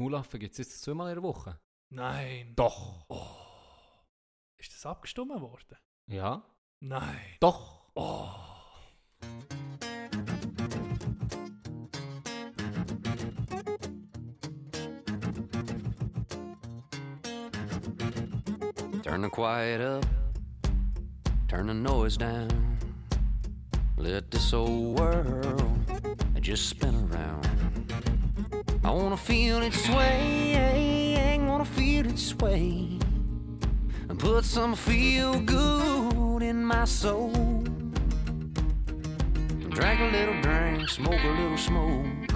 Mulaffen gibt es jetzt zweimal in der Woche. Nein. Doch. Ist das abgestimmt worden? Ja? Nein. Doch. Oh. Turn the quiet up, turn the noise down. Let this old world just spin around. I wanna feel it sway, wanna feel it sway. And put some feel good in my soul. Drink a little drink, smoke a little smoke.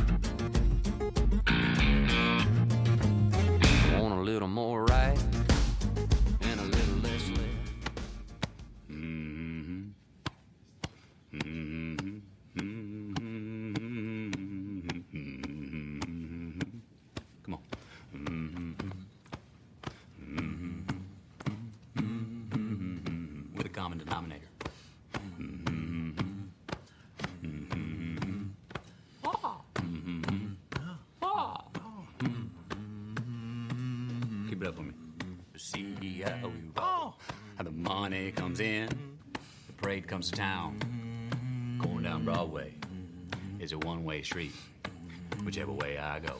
Comes to town. Going down Broadway is a one-way street. Whichever way I go.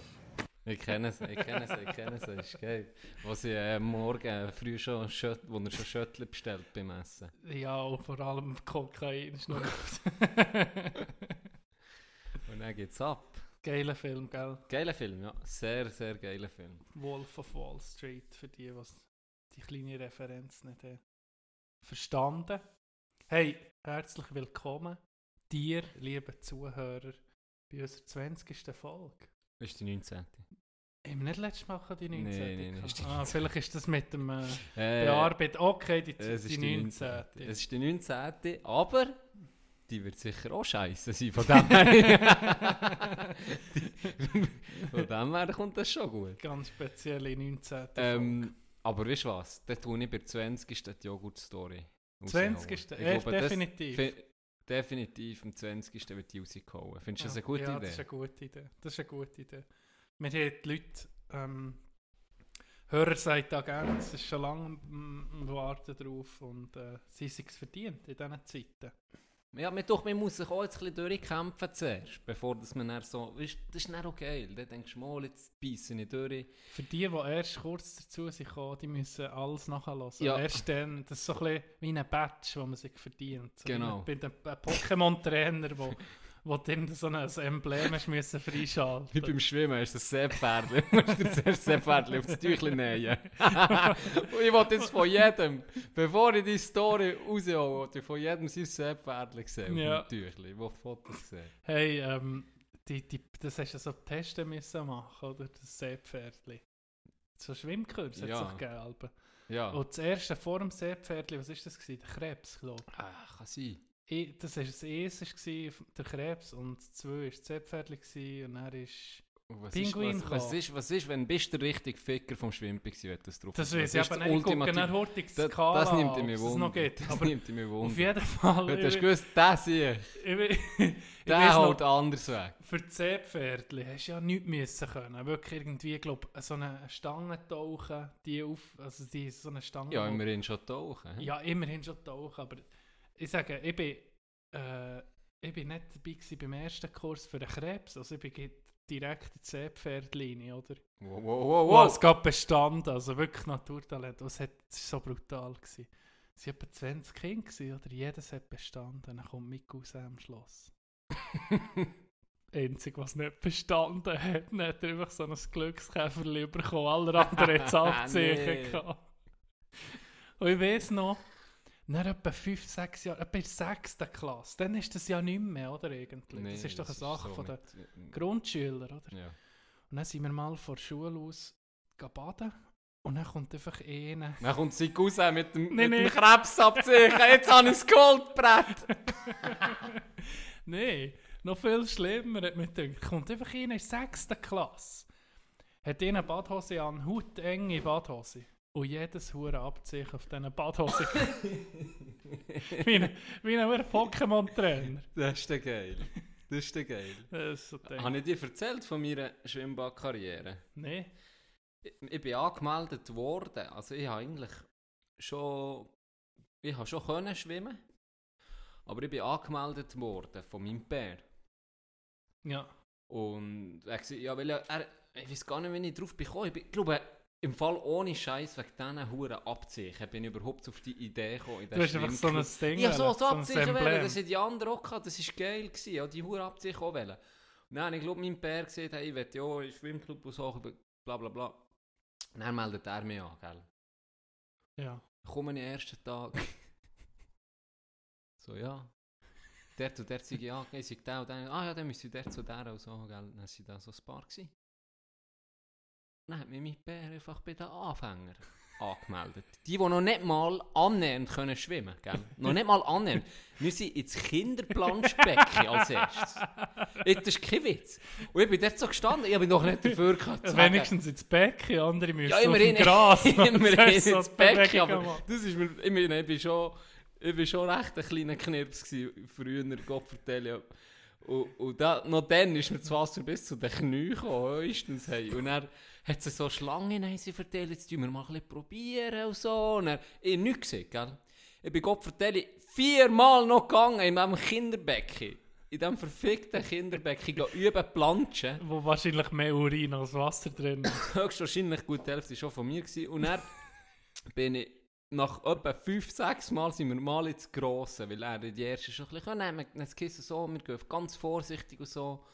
Ich kenne es, ich kenne es, ich kenne es, ist geil. Was sie äh, morgen früh schon, Schött, wo er schon Schöttli bestellt beim Essen. Ja, und vor allem Kokain ist noch Und dann geht's ab. Geiler Film, gell? Geiler Film, ja. Sehr, sehr geiler Film. Wolf of Wall Street, für die, was die kleine Referenz nicht haben. Verstanden? Hey, herzlich willkommen, dir, liebe Zuhörer, bei unserer 20. Folge. Das ist die 19. Haben wir nicht letztes Mal die 19. Nee, nee, nee, gehabt? ist die ah, vielleicht ist das mit dem äh, Äh, Bearbeitet. Okay, die, es die ist 19. Es ist die 19. Aber die wird sicher auch scheiße sein. Von dem her. Die- von dem her kommt das schon gut. Ganz spezielle 19. Folge. Ähm, aber weißt du was? Da tue ich bei der 20. die Joghurt-Story. 20. raushauen. Ja, Ich glaube, das- definitiv. fi- definitiv am 20. wird die rausgehauen. Findest du das eine gute ja, Idee? das ist eine gute Idee. Das ist eine gute Idee. Wir haben die Leute, ähm, Hörer sagen da gerne, es ist schon lange am Warten drauf und äh, sie sind es verdient in diesen Zeiten. Ja, mir doch, man muss sich auch jetzt ein bisschen durchkämpfen zuerst, bevor dass man dann so, weißt, das ist dann auch geil. Dann denkst du mal, jetzt beiße ich durch. Für die, die erst kurz dazu sind gekommen, die müssen alles nachhören. Ja. Erst dann, das ist so ein bisschen wie ein Badge, den man sich verdient. So Genau. Bei dem äh, Pokémon-Trainer, wo, wo du ihm so ein Emblem hast müssen freischalten Wie beim Schwimmen hast du das Seepferdchen. Du musst dir zuerst das Seepferdchen auf das Tüchlein nähen. Und ich wollte jetzt von jedem, bevor ich die Story raushole, wollte ich von jedem sein Seepferdchen sehen. Ja. Auf dem Tüchlein. Ich wollte Fotos sehen. Hey, ähm, die, die, das hast du so testen müssen machen, oder? Das Seepferdli. So Schwimmkurs hat es Ja. doch gegeben. Ja. Und das erste vor dem Seepferdli, was ist das gewesen? Der Krebs, glaube Ah, kann sein. Ich. Das war das erste, gewesen, der Krebs, und das zweite war das gewesen, und dann ist... Was Pinguin ist, was, was, ist, was ist, wenn bist du der richtige Ficker vom Schwimmen gewesen, wenn du das drauf Das weiß ich ist aber das nicht. Ich gucke dann hurtig Das, Skala das nimmt es Wunder. Das nimmt mich Wunder. auf jeden Fall... Du hast ich- gewusst, das hier, der haut anders weg. Für die Seepferdli hast du ja nichts müssen können. Wirklich irgendwie, glaube so eine Stange tauchen, die auf, also die so eine Stange. Ja, immerhin schon tauchen. Ja, immerhin schon tauchen, aber ich sage, ich bin, äh, ich bin nicht dabei beim ersten Kurs für den Krebs, also ich bin direkt in die Seepferdlinie, oder? Wow, wow, wow, Wow, es gab bestanden, also wirklich Naturtalent, und es war so brutal. Gewesen. Es waren etwa 20 Kinder, gewesen, oder jedes hat bestanden, dann kommt Mick raus am Schloss. Einzig, was nicht bestanden hat, dann hat er einfach so ein Glückskäferli bekommen. Alle anderen hat es Abzeichen Nee. Und ich weiss noch, nach etwa 5, 6 Jahren, etwa in der 6. Klasse, dann ist das ja nicht mehr, oder eigentlich? Nee, das ist doch eine Sache so von den mit- Grundschülern, oder? Ja. Und dann sind wir mal von der Schule aus baden und dann kommt einfach einer... Dann kommt sie raus mit dem, Nee, mit nee. dem Krebsabzeichen. Jetzt habe ich das Goldbrett. Nein, noch viel schlimmer hat mir gedacht. Kommt einfach einer in der 6. Klasse, hat eine Badhose an, hautenge Badhose. Und jedes hure Abzeichen auf diesen Badhose. wie ein, wie ein Pokémon-Trainer. Das ist der geil. Das ist der geil. Das ist so. Habe ich dir erzählt von meiner Schwimmbadkarriere? Nee. Ich, ich bin angemeldet worden. Also ich habe eigentlich schon, ich habe schon können schwimmen, aber ich bin angemeldet worden von meinem Pär. Ja. Und er ja, weil er, er, ich weiß gar nicht, wie ich drauf bin, ich glaube, im Fall ohne Scheiß wegen diesen Huren Abzeichen bin ich überhaupt auf die Idee gekommen. Du hast einfach so ein. Ding. Ja, so, so Abzeichen wählen, das haben die anderen auch gehabt, das war geil. Gewesen, ja, die Huren Abzeichen auch wählen. Und dann ich glaube, mein Pär gesagt, hey, ich will ja in Schwimmclub und so, bla bla bla. Und dann meldet er mich an, gell. Ja. komme ich am ersten Tag. so, ja. Der zu der sei ich angegeben, ich der und der. Ah ja, dann müsste ich der zu der und so, gell. Dann sind da so ein Paar gewesen. Dann hat mich mein Bär einfach bei den Anfängern angemeldet. Die, die noch nicht mal annähernd können schwimmen gell? Noch nicht mal annähernd. Wir sind ins Kinderplanschbecken als erstes. Das ist kein Witz. Und ich bin dort so gestanden, ich habe doch nicht dafür gehabt. Wenigstens ins Becken, andere müssen Ja, immerhin, Gras. immerhin ins Becken, aber das ist mir, ich meine, ich bin schon, ich bin schon recht ein kleiner Knirps gewesen, früher, Gott vertelle. Und, und da, noch dann ist mir das Wasser bis zu den Knien gekommen, höchstens. Hey. Und er hat sie so Schlangen haben sie verteilt, jetzt tun wir mal ein bisschen probieren und so. Und er, ich nichts gesehen, gell. Ich bin Gott vertelle viermal noch gegangen in diesem Kinderbecken. In diesem verfickten Kinderbecken üben planschen. Wo wahrscheinlich mehr Urin als Wasser drin ist. höchstwahrscheinlich gut die Hälfte war schon von mir. Gewesen. Und dann bin ich nach etwa 5, 6 Mal sind wir mal ins Grosse, weil er die erste schon ein bisschen nehmen kann. Das Kissen so, wir gehen ganz vorsichtig und so.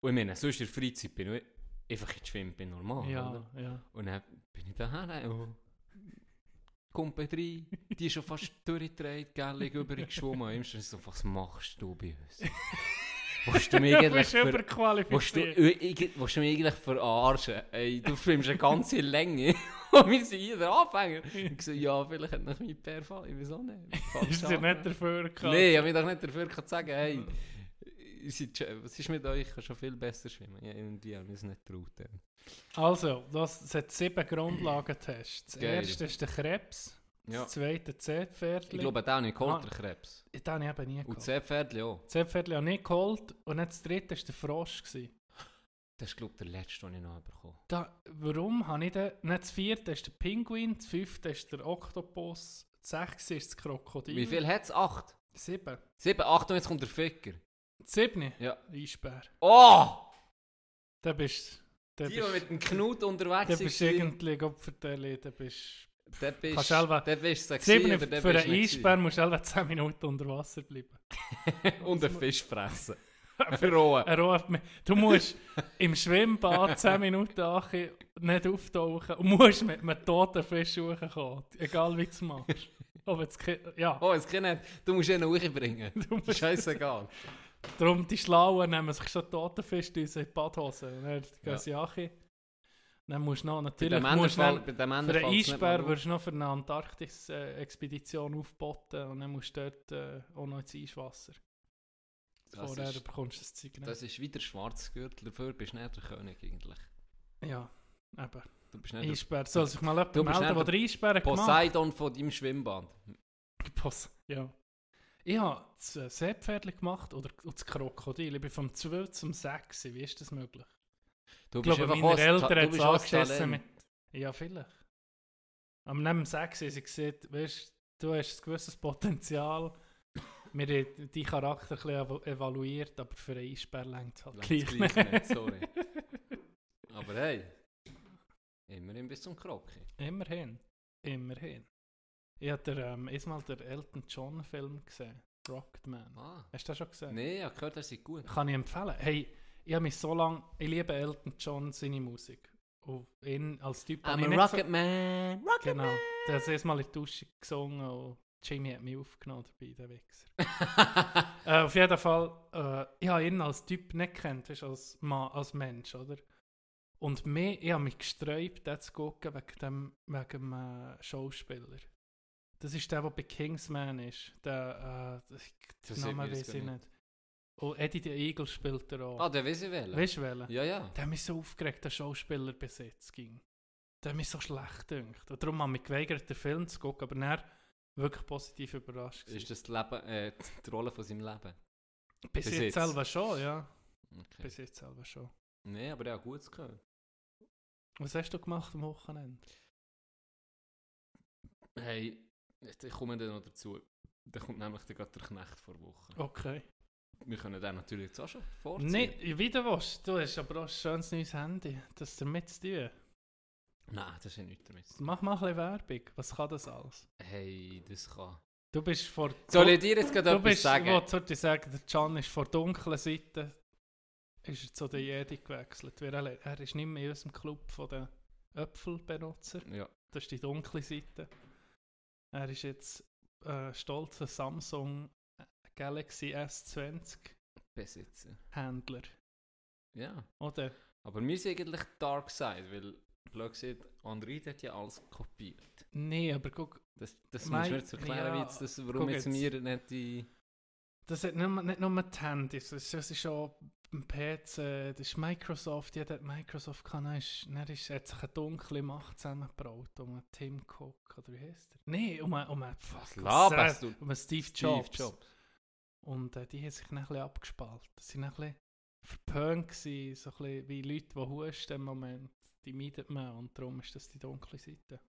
Und ich meine, sonst in der Freizeit bin ich in Schwimmen, bin normal. Ja, Oder? ja. Und dann bin ich daher und kommt drei, die ist schon fast durchgedreht, gell, übergeschwommen. Und ich so, was machst du bei uns? Willst du mich eigentlich. Willst du, überqualifiziert. ich- willst du mich eigentlich verarschen? Ey, du schwimmst eine ganze Länge und wir sind hier der Anfänger. Ich so, ja, vielleicht hat noch mein Pär fallen. Ich weiß auch nicht. Ist dir nicht dafür? Nee, ich habe mich doch nicht dafür sagen, hey, was ist mit euch? Ich kann schon viel besser schwimmen. Ja, irgendwie haben wir es nicht dann. Also, das, es hat sieben Grundlagentests. Das Geil. erste ist der Krebs, Ja. das zweite Z-Pferdli. Ich glaube, der habe ich geholt, Ah. der Krebs. Den habe ich eben nie Und geholt. das Seepferdli auch. Das Z-Pferdli habe ich nicht geholt und dann das dritte war der Frosch. Gewesen. Das ist, glaube ich, der letzte, den ich noch bekommen Da, warum habe ich den... Nicht das vierte ist der Pinguin, das fünfte ist der Oktopus, das sechste ist das Krokodil. Wie viel hat es? Acht? Sieben. Sieben, acht und jetzt kommt der Ficker. Das siebne? Ja. Eisbär. Oh! Da bist da Die, die mit dem Knut unterwegs da bist sind. irgendwie vertellen, da bist... Dort bist Kannst selber- dort bist du sexy oder für einen du Eisbär musst du selber 10 Minuten unter Wasser bleiben. Und einen Fisch fressen. Rohen. Ruft mich, du musst im Schwimmbad 10 Minuten achi nicht auftauchen und musst mit einem toten Fisch hochkommen. Egal wie du es machst. Jetzt, ke- ja, Oh, es kann nicht. Du musst ihn hochbringen. du Scheißegal. Darum die Schlauen nehmen sich schon toten Fisch in die Badhose. Und dann gehen Ja. sie achi. Dann musst du noch, Bei natürlich dem musst Fall, dann, bei dem für einen Eisbär würdest du noch für eine Antarktis-Expedition aufboten und dann musst du dort äh, auch noch ins Eiswasser. Das Vorher ist- bekommst du das Zeug nicht. Das ist wieder Schwarzgürtel. Dafür bist du nicht der König eigentlich. Ja, eben. Du bist nicht Eisbär. Soll sich mal jemand melden, der Eisbären der gemacht Poseidon von deinem Schwimmbad. Pos ja. Ich habe das äh, Seepferdchen gemacht oder das Krokodil. Ich bin vom 2 zum 6. Wie ist das möglich? Du Ich glaube, meine Eltern haben es bist angeschissen mit... Ja, vielleicht. Aber neben dem 6 haben sie gesagt, weißt, du hast ein gewisses Potenzial. Wir haben deinen Charakter ein bisschen evalu- evaluiert, aber für einen Eisbär längt es halt gleich, gleich nicht, sorry. Aber hey, immerhin bis zum Kroki. Immerhin. Immerhin. Ich habe der, ähm, erstmal den Elton John Film gesehen. Rocketman. Ah. Hast du das schon gesehen? Nee, ich habe gehört, er sei gut. Kann ich empfehlen. Hey, ich habe mich so lange... Ich liebe Elton John, seine Musik. Und ihn als Typ... I'm a nicht so- Rocket Man. Rocket Genau. Der hat erst mal in die Dusche gesungen und Jimmy hat mich aufgenommen dabei, der Wichser. äh, auf jeden Fall, äh, ich habe ihn als Typ nicht kennt, weißt, als, Mann, als Mensch, oder? Und mir, ich habe mich gesträubt, den zu gucken wegen dem, wegen dem äh, Schauspieler. Das ist der, der bei Kingsman ist. Der, äh, Das den Namen weiß ich nicht. Und Eddie the Eagle spielt er auch. Ah, der weiß ich wählen. weißt du welchen? Ja, ja. Der hat mich so aufgeregt, der Schauspieler besetzt ging. Der hat mich so schlecht gedacht. Und darum habe ich mich geweigert, den Film zu gucken, aber dann wirklich positiv überrascht. Ist das die, Leben, äh, die Rolle von seinem Leben? Bis, Bis jetzt jetzt. selber schon, ja. Okay. Bis jetzt selber schon. Nee, aber ja, gut gehört. Was hast du gemacht am Wochenende? Hey, ich komme dann noch dazu. Da kommt nämlich gerade der Knecht vor Woche. Okay. Wir können den natürlich jetzt auch schon vorziehen. Nee, wieder was. Du hast aber auch ein schönes neues Handy. Das ist damit zu tun. Nein, das ist nichts damit. zu tun. Mach mal ein bisschen Werbung. Was kann das alles? Hey, das kann... Du bist vor... Soll ich dir jetzt gerade du etwas bist, sagen? Ich wollte sagen, der Can ist vor der dunklen Seite ist er zu der Jedi gewechselt. Er, ist nicht mehr in unserem Club von den Äpfelbenutzer. Ja. Das ist die dunkle Seite. Er ist jetzt äh, stolzer Samsung Galaxy S20 Besitzer. Händler. Ja. Oder? Aber mir ist eigentlich Dark Side, weil, blöd gesagt, Android hat ja alles kopiert. Nee, aber guck, Das, das Mei- musst du mir jetzt erklären, ja, jetzt das, warum jetzt jetzt. mir nicht die... das hat nicht, nur- nicht nur die Handys, das ist, das auch ein PC, das ist Microsoft, jeder hat Microsoft kann, dann ist, dann ist, hat sich eine dunkle Macht zusammengebraut, um einen Tim Cook, oder wie heißt der? Nee, um einen, um einen, fuck, um einen Steve Steve Jobs. Jobs. Und äh, die haben sich dann ein bisschen abgespalten. Sie waren ein bisschen verpönt, gewesen, so ein bisschen wie Leute, die husten im Moment. Die meidet man und darum ist das die dunkle Seite.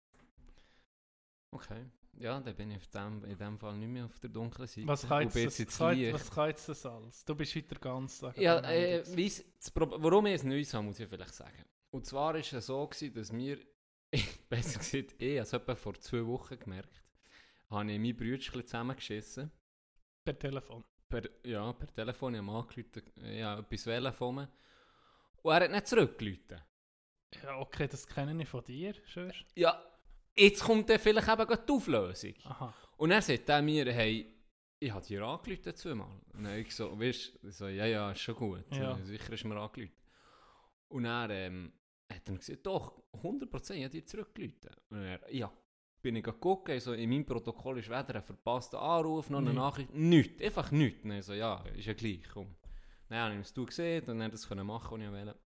Okay. Ja, dann bin ich dem, in dem Fall nicht mehr auf der dunklen Seite. Was kann jetzt, das, jetzt kann, Licht. was kann jetzt das alles? Du bist heute ganzen Tag Ja, äh, weiss, warum ich es Neues habe, muss ich vielleicht sagen. Und zwar war es so, gewesen, dass wir, besser gesagt, ich habe es etwa vor zwei Wochen gemerkt, habe ich mein Brütchen zusammengeschissen. per Telefon. Per, ja, per Telefon, ich habe angerufen, ich habe etwas wollen von mir. Und er hat nicht zurückgerufen. Ja, okay, das kenne ich von dir, schön. Ja, jetzt kommt dann vielleicht eben die Auflösung. Aha. Und er sagt er mir, hey, ich habe dir angerufen zweimal. Und dann ich so, weißt du, so, ja, ja, ist schon gut. Ja. Sicher ist mir angerufen. Und er ähm, hat dann gesagt, doch, 100% ich habe dir zurückgerufen. Und er, ja, bin ich geguckt, also in meinem Protokoll ist weder ein verpasster Anruf noch eine Nichts. Nachricht, nichts, einfach nichts. Und ich so, ja, ist ja gleich, komm. Dann habe ich es du gesehen und dann das können machen, was ich wollte.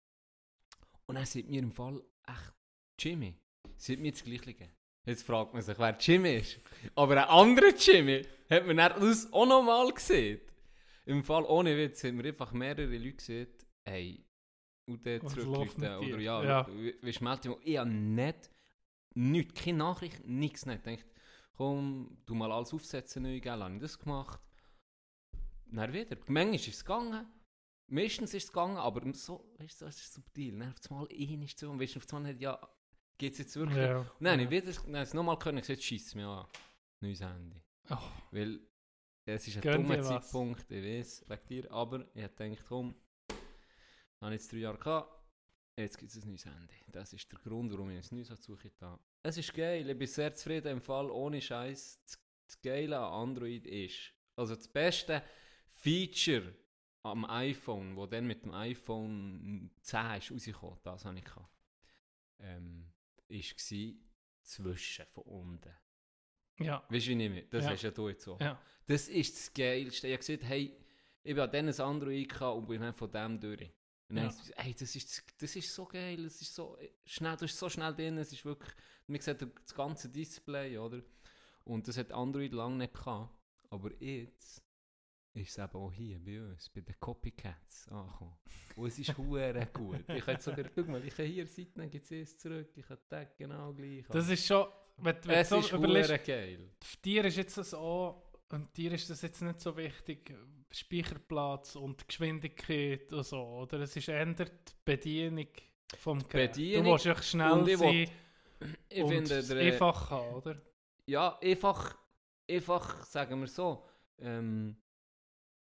Und er sagt mir im Fall, echt, Jimmy, sie hat mir das Gleiche gegeben. Jetzt fragt man sich, wer Jimmy ist. Aber ein anderer Jimmy hat man dann das auch nochmal gesehen. Im Fall ohne Witz haben wir einfach mehrere Leute gesehen, hey, und läuft mit Oder ja, Ja. wie schmelzt ich habe nicht, nichts, keine Nachricht, nichts nicht. Ich dachte, komm, du mal alles aufsetzen, neu, gell, habe ich das gemacht. Dann wieder. Manchmal ist es gegangen, meistens ist es gegangen, aber so, weißt du, das ist subtil. Dann auf einmal ein ist so, und weißt du, auf einmal, ja, geht es jetzt wirklich? Ja. Und dann ja. habe ich es nochmal können, gesagt, schießt mir an. Neues Handy. Oh, Weil es ist ein Gönn dummer. Zeitpunkt, ich weiß, wegen dir, aber ich habe gedacht, komm, ich habe jetzt drei Jahre gehabt, jetzt gibt es ein neues Handy. Das ist der Grund, warum ich ein neues suche da. Es ist geil, ich bin sehr zufrieden im Fall, ohne Scheiß. Das, das Geile an Android ist, also das beste Feature am iPhone, wo dann mit dem iPhone 10 ist rausgekommen, das habe ich gehabt, ähm, gsi zwischen von unten. ja. Weißt du, wie ich meine? Das Ja. hast ja du jetzt auch. Ja. Das ist das Geilste. Ich habe gesagt, hey, ich bin an dieses Android gehabt und bin dann von dem durch. Und dann Ja. ich hey, das ist, das ist so geil, es ist so schnell, du bist so schnell drin, es ist wirklich, man sieht das ganze Display, oder? Und das hat Android lange nicht gehabt. Aber jetzt ist es eben auch hier bei uns, bei den Copycats angekommen. Und es ist hure gut. Ich kann sogar, guck mal, ich kann hier Seiten, gibt es eins zurück, ich kann Tag genau gleich. Das ist schon, wenn, wenn es du ist so überlegst, geil. dir ist jetzt das auch, und dir ist das jetzt nicht so wichtig, Speicherplatz und Geschwindigkeit und so, oder? Es ist ändert die Bedienung vom Gerät. Bedienung du willst echt schnell ich sein Ich und finde, es einfach haben, oder? ja, einfach, einfach, sagen wir so, ähm,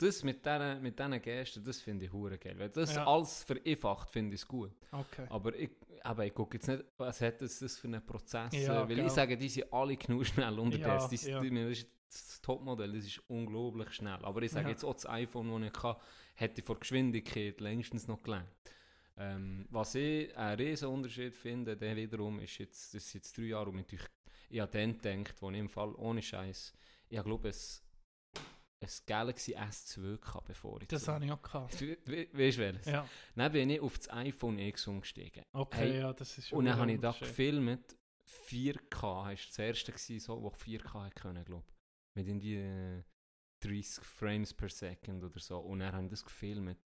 das mit diesen mit Gesten, das finde ich hure geil. Weil das Ja. alles vereinfacht, finde ich es gut. Okay. Aber ich, aber ich gucke jetzt nicht, was hat das, das für einen Prozess. Ja, äh, weil gell. ich sage, die sind alle genug schnell unter Ja, das. Ja. das ist das Topmodell, das ist unglaublich schnell. Aber ich sage jetzt auch das iPhone, das ich hatte, hätte vor Geschwindigkeit längstens noch gelernt. Ähm, was ich einen riesen Unterschied finde, der wiederum ist jetzt, das sind jetzt drei Jahre und natürlich, ich habe dann gedacht, wo ich im Fall ohne Scheiß, ich glaube es ein Galaxy S2 gehabt, bevor ich Das habe ich auch gehabt. We- we- Weißt du welches? Ja, Dann bin ich auf das iPhone X umgestiegen. okay, Hey, ja, das ist Und dann schon habe ich da gefilmt, 4K, das war das erste, gewesen, so, wo 4K hat können, glaube ich. Mit irgendwie äh, 30 Frames per Second oder so. Und dann haben das gefilmt.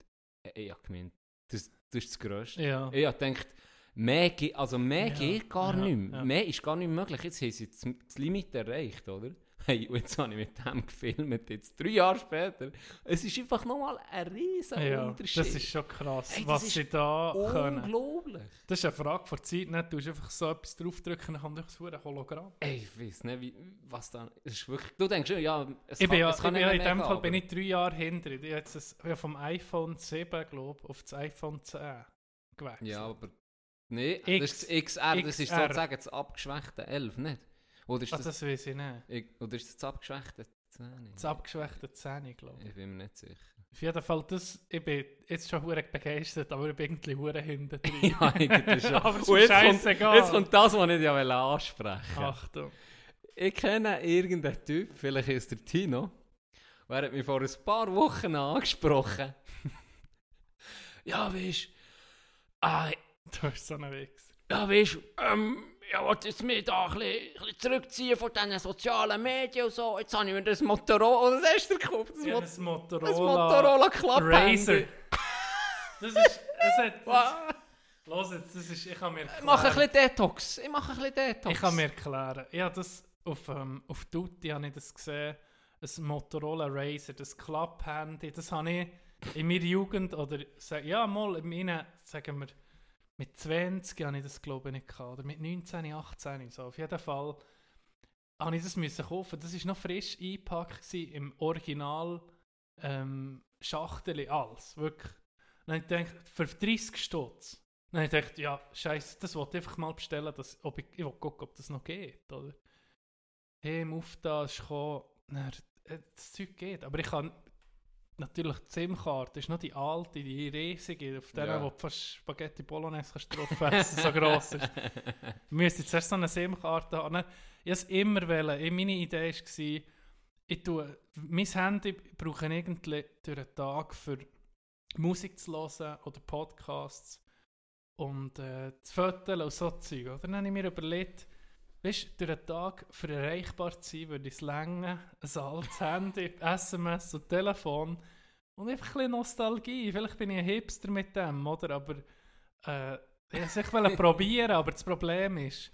Äh, Ich habe gemeint, das, das ist das Größte. Ja. Ich habe gedacht, mehr, also mehr Ja, geht gar ja, nicht mehr. ja. Mehr ist gar nicht möglich. Jetzt haben sie das Limit erreicht, oder? Hey, und jetzt habe ich mit dem gefilmt, jetzt drei Jahre später. Es ist einfach nochmal ein riesen Ja, Unterschied. das ist schon krass, Hey, das was sie da können. unglaublich. Das ist eine Frage von Zeit, nicht? Du musst einfach so etwas draufdrücken, dann kommt so ein Hologramm. Ey, ich weiß nicht, wie, was da... Es ist wirklich... Du denkst, ja, es Ich bin ja, es ich bin ja in dem Fall bin aber- ich drei Jahre hinter. Ich habe jetzt das, ich habe vom iPhone 7, glaube auf das iPhone 10 gewechselt. Ja, aber... Nee, X- das ist das XR, das ist XR. sozusagen das abgeschwächte 11, nicht? Oder ist Ah, das, das weiß ich nicht. ich- oder ist das abgeschwächte 10? Das abgeschwächte 10, glaube ich. Ich bin mir nicht sicher. Auf jeden Fall, das, ich bin jetzt schon hure begeistert, aber ich bin irgendwie hure hinten drin. ja, eigentlich schon. aber es ist jetzt kommt, scheißegal. jetzt kommt das, was ich ja ansprechen Achtung. Ich kenne irgendeinen Typ, vielleicht ist der Tino, der hat mich vor ein paar Wochen angesprochen. ja, weißt ah, Du bist so ein Wichser. ja, weißt ähm, ich wollte jetzt mich da ein bisschen, ein bisschen zurückziehen von diesen sozialen Medien und so. Jetzt habe ich mir das Motorola, was hast du gekauft? Das, Ich Mot das Motorola, das Motorola Club. Das ist, es hat. Los jetzt, das ist, ich kann mir Ich erklären. mache ein bisschen Detox. Ich mache ein bisschen Detox. Ich kann mir erklären. Ich habe das auf, ähm, auf Tutti habe ich das gesehen, ein Motorola Razer, das Klapp-Handy, das habe ich in meiner Jugend oder ja mal in meinen, sagen wir, mit 20 habe ich das glaube ich nicht gehabt, oder mit 19, 18, so. Auf jeden Fall habe ich das müssen kaufen. Das ist noch frisch eingepackt im Original ähm, Schachtel, alles, wirklich. Dann habe ich gedacht, für 30 Stutz. Dann habe ich gedacht, ja, scheiße, das wollte ich einfach mal bestellen, dass, ob ich, ich will gucken, ob das noch geht, oder? Hey, im Auftrag ist gekommen, äh, das Zeug geht, aber ich kann natürlich die SIM-Karte, ist noch die alte, die riesige, auf der, Ja. wo du fast Spaghetti Bolognese kannst drauf essen, so gross ist. Ich müsste zuerst so eine SIM-Karte haben. Ich wollte es immer wollen. Meine Idee war, ich tue, mein Handy brauche ich irgendwie durch den Tag für Musik zu hören oder Podcasts und äh, zu fotografieren und so Zeug. Oder? Dann habe ich mir überlegt, weißt du, durch den Tag für erreichbar zu sein, würde ich es länger, ein altes Handy, SMS und Telefon und einfach ein bisschen Nostalgie. Vielleicht bin ich ein Hipster mit dem, oder? Aber äh, ich wollte probieren, aber das Problem ist,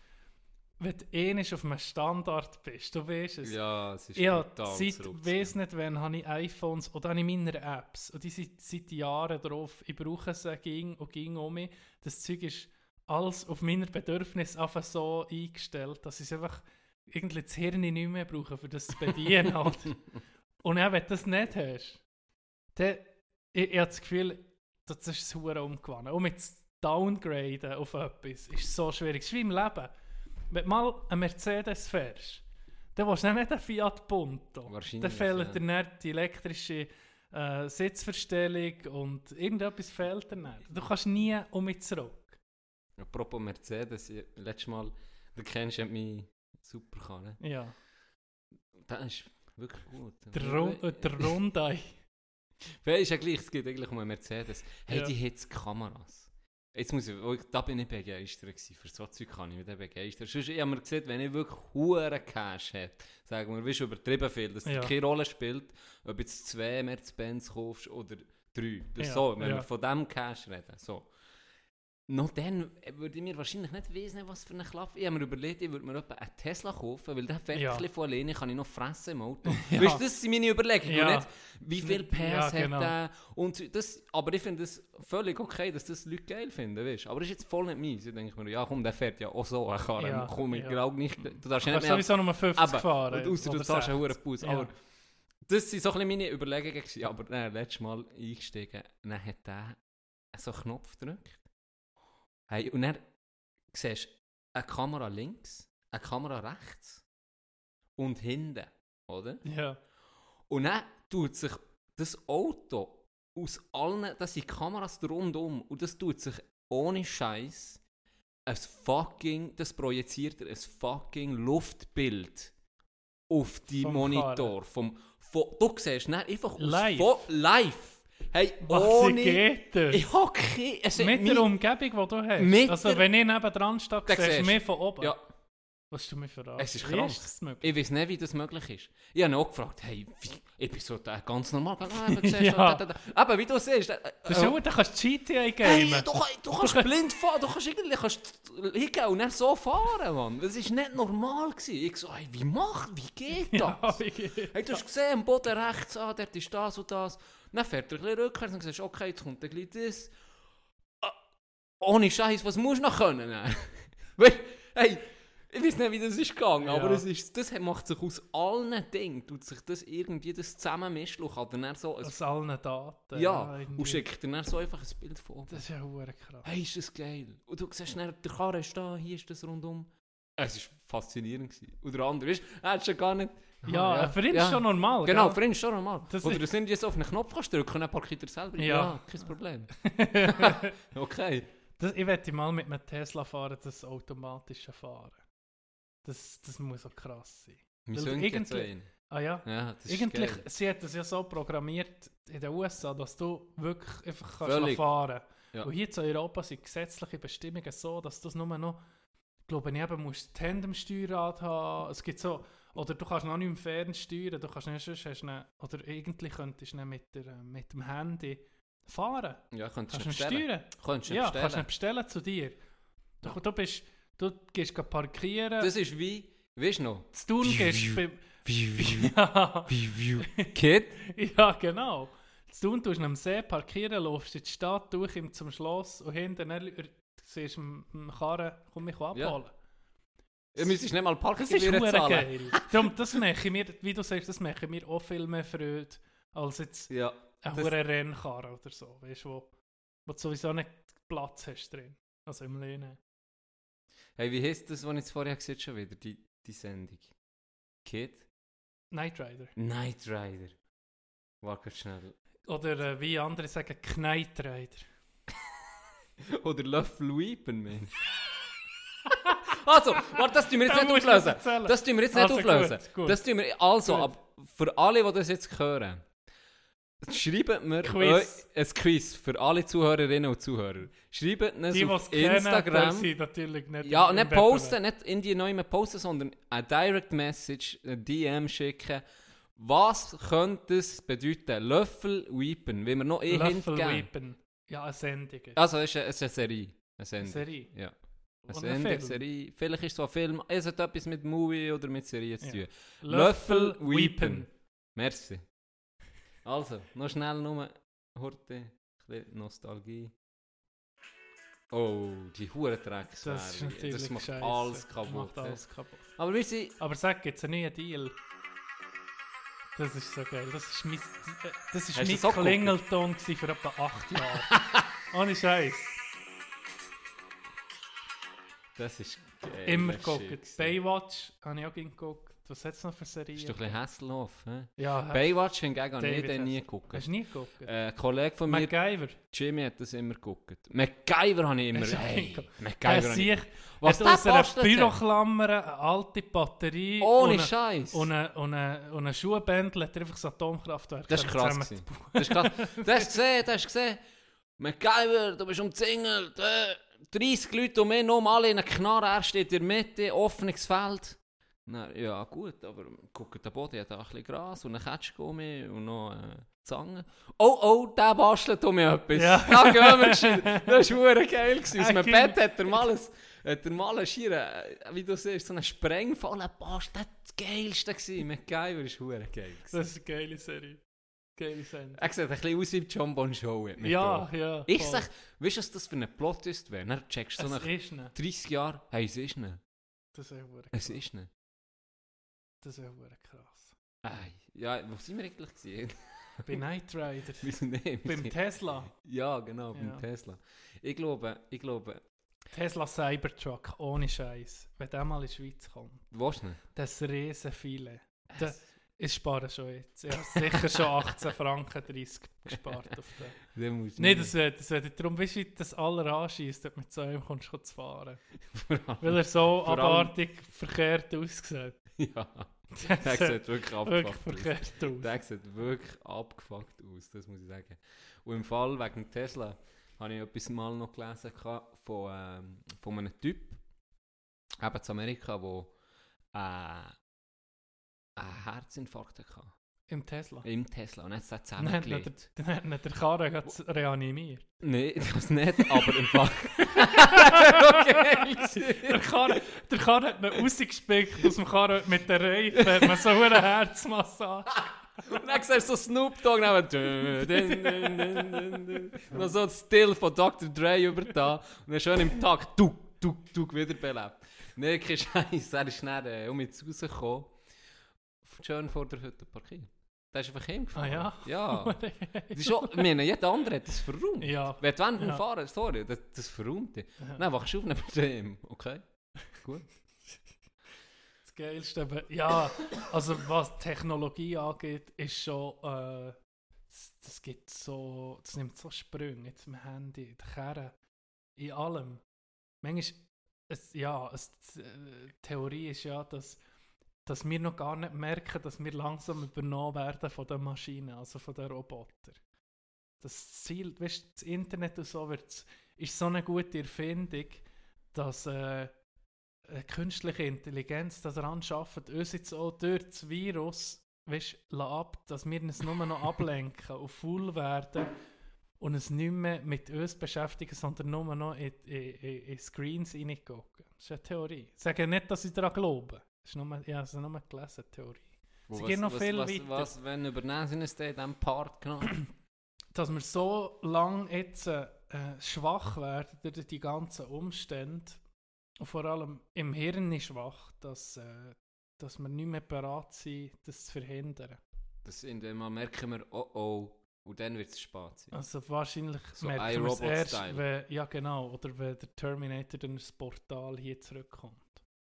wenn du eh nicht auf einem Standard bist, du weißt es. Ja, es ist Ja, brutal seit, weiss nicht wann, habe ich iPhones oder habe ich meine Apps und die sind seit Jahren drauf. Ich brauche sie ging und ging um mich. Das Zeug ist alles auf meine Bedürfnisse einfach so eingestellt, dass ich es einfach irgendwie das Hirn nicht mehr brauche, für das zu bedienen. oder? und auch wenn du das nicht hast, dann, ich, ich habe das Gefühl, das ist das Huren umgewandt. Und mit Downgraden auf etwas ist so schwierig. Es ist wie im Leben. Wenn du mal einen Mercedes fährst, dann willst du nicht einen Fiat Punto. Dann Wahrscheinlich, fehlt ja. dir nicht die elektrische äh, Sitzverstellung und irgendetwas fehlt dir nicht. Du kannst nie um mich zurück. Apropos Mercedes, ich- letztes Mal, du kennst ja meine Superkarre. Ja. Das ist wirklich gut. Der, Ru äh, der Rundei. Weil ist ja gleich, es geht eigentlich um einen Mercedes. Hey, Ja. die hat Kameras. Jetzt muss ich, oh, da bin ich begeistert gewesen. Für so Zeug kann ich mich begeistern. Sonst, ich habe mir gesehen, wenn ich wirklich hohen Cash habe, sagen wir, weißt du, übertrieben viel, dass Ja. keine Rolle spielt, ob du jetzt zwei Mercedes-Benz kaufst oder drei. Das Ja, so, wenn ja. wir von diesem Cash reden. So. Noch dann würde ich mir wahrscheinlich nicht wissen, was für eine Klappe. Ich habe mir überlegt, ich würde mir einen Tesla kaufen, weil der fährt Ja. ein bisschen von alleine, kann ich noch fressen im Auto. Ja. Weißt du, das sind meine Überlegungen. Ja. Nicht, wie viel PS Ja, genau. hat der? Und das, aber ich finde es völlig okay, dass das Leute geil finden, weißt? Aber das ist jetzt voll nicht meins. Ich denke mir, ja komm, der fährt ja auch so Karre. Ja, komm, ich ja. nicht, du darfst Du ja nicht mehr... sowieso nur 50 Eben, fahren. und ausser du zahlst einen 60. hohen Bus. Aber das sind so ein bisschen meine Überlegungen. Aber dann, letztes Mal eingestiegen, dann hat der so einen Knopf gedrückt. Hey, und dann siehst du eine Kamera links, eine Kamera rechts und hinten, oder? Ja. Und dann tut sich das Auto aus allen, das sind Kameras rundum und das tut sich ohne Scheiß ein fucking, das projiziert ein fucking Luftbild auf die Vom Monitor. Vom, vom, du siehst dann einfach aus Live? Vo- live. Hey, Was ohne... geht das? Ich hocke... Es Mit der Umgebung, die du hast. Mit also wenn ich nebendran stehe, Da siehst du mich von oben. Ja. Was du mir verraten? Es ist krank. ist? Ich weiß nicht, wie das möglich ist. Ich habe ihn auch gefragt, hey, wie, ich bin so da ganz normal. Ah, eben, siehst du, Ja. da, da, da. Aber wie du siehst, äh, Das ist dann kannst du GTA Hey, gamen. du, du kannst blind fahren, du kannst irgendwie kannst hingehen und dann so fahren, Mann. Das war nicht normal. Gewesen. Ich so, hey, wie macht, wie geht das? Ja, wie geht hey, du hast gesehen, am Boden rechts, ah, dort ist das und das. Dann fährt er ein bisschen rückwärts und sagst, okay, jetzt kommt bisschen das. Ah, ohne Scheiß, was musst du noch können? dann? Weil, hey, ich weiß nicht, wie das ist gegangen, Ja. aber es ist, das macht sich aus allen Dingen, tut sich das irgendwie das zusammenmischen und kann dann so ein, Aus allen Daten. ja, irgendwie. und schickt dir dann so einfach ein Bild von oben. Das ist ja hure krass. Hey, ist das geil. Und du siehst dann, der Karre ist da, hier ist das rundum. Es war faszinierend. Gewesen. Und der andere, weißt du, er hat schon gar nicht... Ja, für ihn ist schon normal. Genau, gell? für ihn ist schon normal. Das Oder sind jetzt auf einen Knopf kannst drücken und parkiert er selber. Ja, Ja. kein Problem. okay. Das, ich wette mal mit einem Tesla fahren, das automatische Fahren. Das, das muss auch krass sein. Wir sind irgendwie-. Ah ja? Ja, Eigentlich, sie hat das ja so programmiert in den USA, dass du wirklich einfach kannst Völlig. fahren Ja. Und hier in Europa sind gesetzliche Bestimmungen so, dass du es nur noch, glaube ich, eben musst Tandemsteuerrad haben. Es gibt so, oder du kannst noch nicht im Fern steuern, du kannst nicht, sonst hast du ihn- oder irgendwie könntest du mit, der, mit dem Handy fahren. Ja, könntest Kannst du du steuern? Könntest du Ja, bestellen. kannst du bestellen zu dir. Du, du bist, du gehst geh parkieren, Das ist wie, weißt du noch? zu tun gehst Wie, ja, Kid? ja, genau. Zu tun tust du am See parkieren, laufst in die Stadt durch zum Schloss und hinten siehst du im- Karren, komm mich abholen. Du müsstest nicht mal Das ist Parkgebühren zahlen. geil. Darum, das mache ich mir, wie du sagst, das mache ich mir auch viel mehr Freude, als jetzt Ja. ein Das- hure Rennkarre oder so, weißt du, wo, wo du sowieso nicht Platz hast drin. Also im Lehnen. Hey, wie heisst das, was ich jetzt vorher gesehen schon wieder, die, die Sendung? Kid? Knight Rider. Knight Rider. Warte schnell. Oder äh, wie andere sagen, Knight Rider. Oder Löffel Weepen, Mensch. also, warte, das tun wir jetzt nicht auflösen. Das tun wir jetzt nicht Also auflösen. gut, gut. Das tun wir, also, ab, für alle, die das jetzt hören, schreibt mir Quiz. ein Quiz für alle Zuhörerinnen und Zuhörer. Schreibt uns Die, auf es kennen, Instagram. sind natürlich nicht Ja, nicht posten, nicht in die neuen posten, sondern eine Direct Message, ein DM schicken. Was könnte es bedeuten? Löffel Weepen, wenn wir noch eh Löffel. Weepen. Ja, eine Sendung. Also, es ist eine, es ist eine Serie. Eine Eine. Serie. Ja. Ein Film. Serie. Vielleicht ist es so ein Film. Es hat etwas mit Movie oder mit Serie zu Ja. tun. Löffel Löffel Weepen. Merci. Also, noch schnell nur Horte, Nostalgie. Oh, die Hurendrecks. Das ist natürlich Das macht alles kaputt. macht hä? alles kaputt. Aber wir sind. Aber sag jetzt einen neuen Deal. Das ist so geil. Das ist mein, äh, das ist mein Klingelton für etwa acht Jahre. Ohne Scheiß. Das ist geil. Immer das geguckt. Baywatch habe ich auch geguckt. Was hat es noch für Das ist doch ein Serien? bisschen Hasselhoff. hä? Ja, Baywatch hingegen habe ich den nie geguckt. hast du nie geguckt? Äh, ein Kollege von mir, MacGyver. Jimmy, hat das immer geguckt. MacGyver habe ich immer. Du Hey, MacGyver habe ich. Was hat aus einer. Büroklammer eine alte Batterie Ohne und, Scheiß. und, eine, und, eine, und eine Schuhbändel hat er einfach das Atomkraftwerk Das ist krass. Das ist krass. Du hast gesehen, du hast gesehen. MacGyver, du bist umzingelt. Äh, 30 Leute um mich herum, alle in einer Knarre. Er steht in der Mitte, offenes Feld. Na, ja, gut, aber guck, der Boden hat auch ein bisschen Gras und ein Ketschgummi und noch äh, Zange. Oh, oh, der bastelt um mich etwas. Ja. Da gehen wir gescheit. Das war geil. Gewesen. Aus dem Bett hat er mal, ein, hat er mal einen äh, wie du siehst, so einen Sprengfall Bast. Das war das Geilste. gewesen. MacGyver ist verdammt geil. gewesen. Das ist eine geile Serie. Geile Sendung. Er sieht ein bisschen aus wie John Bon Jovi. Ja, ja. Ich voll. sag, weißt du, was das für ein Plot ist? wäre? Dann checkst so es nach ist nicht. 30 Jahren, hey, es ist nicht. Das ist ja hure Es ist nicht. Das ist hure krass. Ey, ja, wo sind wir eigentlich gesehen? Bei Knight Rider. sind nicht. Beim Tesla. Ja, genau, beim Ja. Tesla. Ich glaube, ich glaube, Tesla Cybertruck, ohne Scheiß. Wenn der mal in die Schweiz kommt, willst nicht. das Riesenfilet. Da- Ich spare schon jetzt. Ich habe sicher schon 18 Franken 30 gespart auf den. Du Nein, das wird, das wird darum, weißt du, wie das aller anschießt, du mit so einem kommst, zu fahren. Weil er so Vor allem- abartig verkehrt aussieht. Ja, Der der sieht wirklich wirklich abgefuckt aus. Der sieht wirklich abgefuckt aus, das muss ich sagen. Und im Fall wegen Tesla habe ich etwas mal noch gelesen von, ähm, von einem Typ, eben zu Amerika, wo äh, einen Herzinfarkt gehabt. Im Tesla. Im Tesla. Und jetzt hat es zusammengelegt. dann hat ihn der Karren reanimiert. Nein, das nicht, aber im Fall. okay. Der Karren, der Karren hat ihn rausgespickt aus dem Karren mit der Reifen. Hat man so eine Herzmassage. Und dann siehst du so Snoop Dogg neben. Noch so das Still von Dr. Dre über da. Und dann schön im Tag, du, du, du, wiederbelebt. Nee, kein Scheiß. Er ist schnell äh, um jetzt rausgekommen. Schön vor der Hütte parkiert. Der ist einfach Ah hingefahren. ja? Ja. Das ist schon, ich meine, jeder andere hat das verräumt. ja. Wenn du dem Ja. Fahren, sorry, das, das verräumt dich. Ja. Nein, wachst du auf neben dem. Okay. Gut. Das Geilste, aber ja, also was Technologie angeht, ist schon, äh, das, das gibt so, das nimmt so Sprünge jetzt im Handy, in der Kerne, in allem. Manchmal, es, ja, es, äh, die Theorie ist ja, dass, dass wir noch gar nicht merken, dass wir langsam übernommen werden von den Maschinen, also von den Robotern. Das Ziel, weißt, das Internet und so wird, ist so eine gute Erfindung, dass äh, künstliche Intelligenz daran arbeitet, uns jetzt auch durch das Virus weißt, ab, dass wir uns nur noch ablenken und faul werden und es nicht mehr mit uns beschäftigen, sondern nur noch in, in, in, in Screens reingucken. Das ist eine Theorie. Ich sage nicht, dass ich daran glaube. Das ist nur, es nur gelesen, Theorie. Sie gehen noch viel was, weiter. Was, wenn übernehmen sie uns in diesem Part genommen? dass wir so lange jetzt äh, schwach werden durch die ganzen Umstände und vor allem im Hirn schwach, dass, äh, dass wir nicht mehr bereit sind, das zu verhindern. Das irgendwann merken wir, oh oh, und dann wird es spät sein. Also wahrscheinlich So merken wir es erst, wenn, ja genau, oder wenn der Terminator dann ins Portal hier zurückkommt.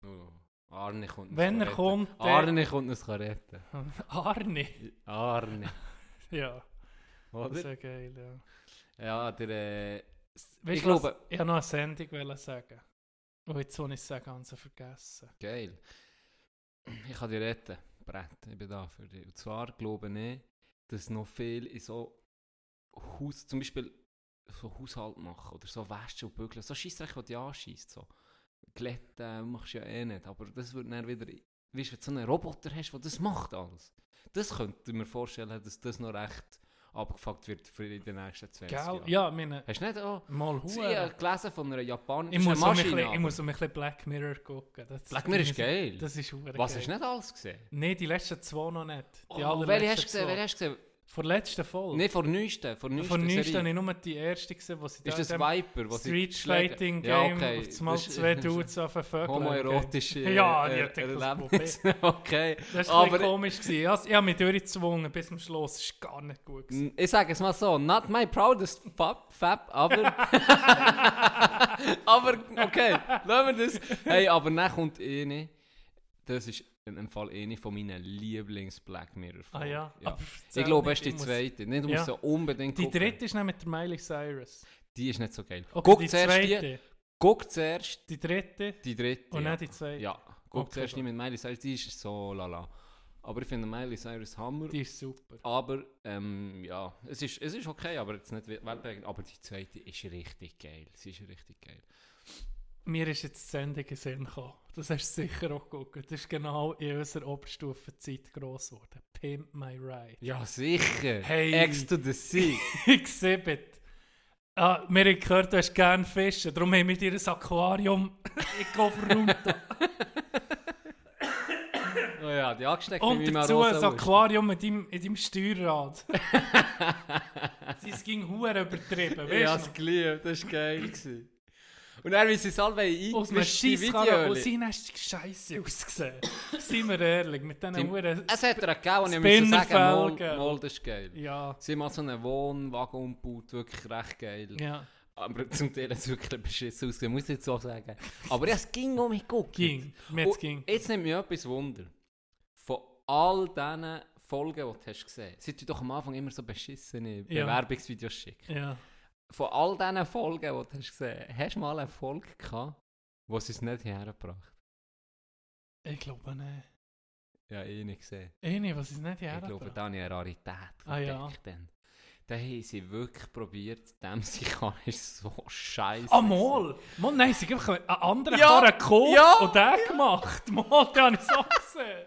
Oh. Arne kommt uns Wenn er retten. kommt, Arne kommt uns retten. Arne! Arne. Ja, das ist Oder? ja geil, ja. Ja, der... Äh, Ich du was? glaube- Ich wollte noch eine Sendung sagen. Und jetzt habe ich es ganz vergessen. geil. Ich kann dich retten, Brett. Ich bin da für dich. Und zwar glaube ich, dass noch viel in so Haus... Zum Beispiel so Haushalt machen oder so Wäsche und Bügeln. So Scheissdreck, die dich anschießt. So. Glätten machst du ja eh nicht. Aber das wird dann wieder... Weißt du, wenn du so einen Roboter hast, der das macht alles. Das könnte ich mir vorstellen, dass das noch recht abgefuckt wird für in den nächsten 20 Gell? Jahren. Ja, meine, Hast du nicht auch... mal Ich Hure. habe gelesen von einer japanischen Ich muss, um ein Maschine. bisschen, ich muss um ein bisschen Black Mirror gucken. Das, Black Mirror ist geil. Das ist Was, geil. hast du nicht alles gesehen? Nein, die letzten zwei noch nicht. Die Oh, welche hast du gesehen? zwei. Welche hast du gesehen? Vor der letzten Folge. Nein, vor neuesten. Vor neuesten Von neuesten Serie. habe ich nur die erste gesehen, wo sie Ist das in dem Viper? Was Street Fighting Game Ja, okay. auf Das ist- zwei Dudes auf den Vögel. Homoerotische Ja, die äh, hat das okay. Das war Aber komisch. gewesen. Ich habe- Ich habe mich durchgezwungen bis zum Schluss. Das war gar nicht gut. gewesen. ich sage es mal so, not my proudest fab, fab aber... aber, okay, lassen wir das. Hey, aber dann kommt eine, das ist in dem Fall eine von meinen Lieblings-Black Mirror Ah ja? ja. Ich glaube, nicht, es ist die zweite. Nicht, du Ja. musst unbedingt Die gucken. dritte ist nicht mit der Miley Cyrus. Die ist nicht so geil. Okay, Guck die zuerst die, zweite. guck zuerst Die dritte die dritte. und ja. dann die zweite. Ja, guck Okay, zuerst nicht mit Miley Cyrus, die ist so lala. Aber ich finde Miley Cyrus Hammer. Die ist super. Aber, ähm, ja, es ist, es ist okay, aber jetzt nicht weltberechtigt. Aber die zweite ist richtig geil. Sie ist richtig geil. Mir ist jetzt die Sendung in Sinn gekommen. Das hast du sicher auch geguckt. Das ist genau in unserer Oberstufenzeit gross geworden. Pimp My Ride. Ja, sicher. Hey. X to the Sea. Exhibit. Ah, wir haben gehört, du hast gerne Fische. Darum haben wir dir ein Aquarium in den Koffer runter. oh ja, die angesteckt Und dazu ein Aquarium in deinem, in deinem Steuerrad. Sie ging hure übertrieben, Ja, weißt es geliebt. Das war geil. Und dann, wie sie es alle? Aus einem eingemischt die Scheisskarren. Videos. sie hast scheiße ausgesehen. Seien wir ehrlich, mit Die- diesen Huren... Es hat er gegeben, und ich muss sagen, Spinnerfelgen. mal, das ist geil. Ja, Sie haben mal so einen Wohnwagen umgebaut, wirklich recht geil. ja, Aber zum Teil hat es wirklich beschissen ausgesehen, muss ich jetzt so sagen. Aber ja, es ging um mich geguckt. ging. Hat's Und ging. Jetzt nimmt mich etwas Wunder. Von all diesen Folgen, die du hast gesehen hast, sie tun doch am Anfang immer so beschissene Ja. Bewerbungsvideos schicken. Ja. Von all diesen Folgen, die du hast gesehen hast, hast du mal eine Folge gehabt, wo sie es nicht hergebracht Ich glaube nicht. Ja, eh nicht gesehen. Eh nicht, was ist nicht Ich glaube, da habe ich eine Rarität Ah, ja. entdeckt dann. da haben sie wirklich probiert, dem sie kann, ist so scheiße. Ah, mal! Mal, nein, sie haben einfach einen anderen Ja, Karren gekauft ja, und den gemacht. Mal, den habe ich so gesehen.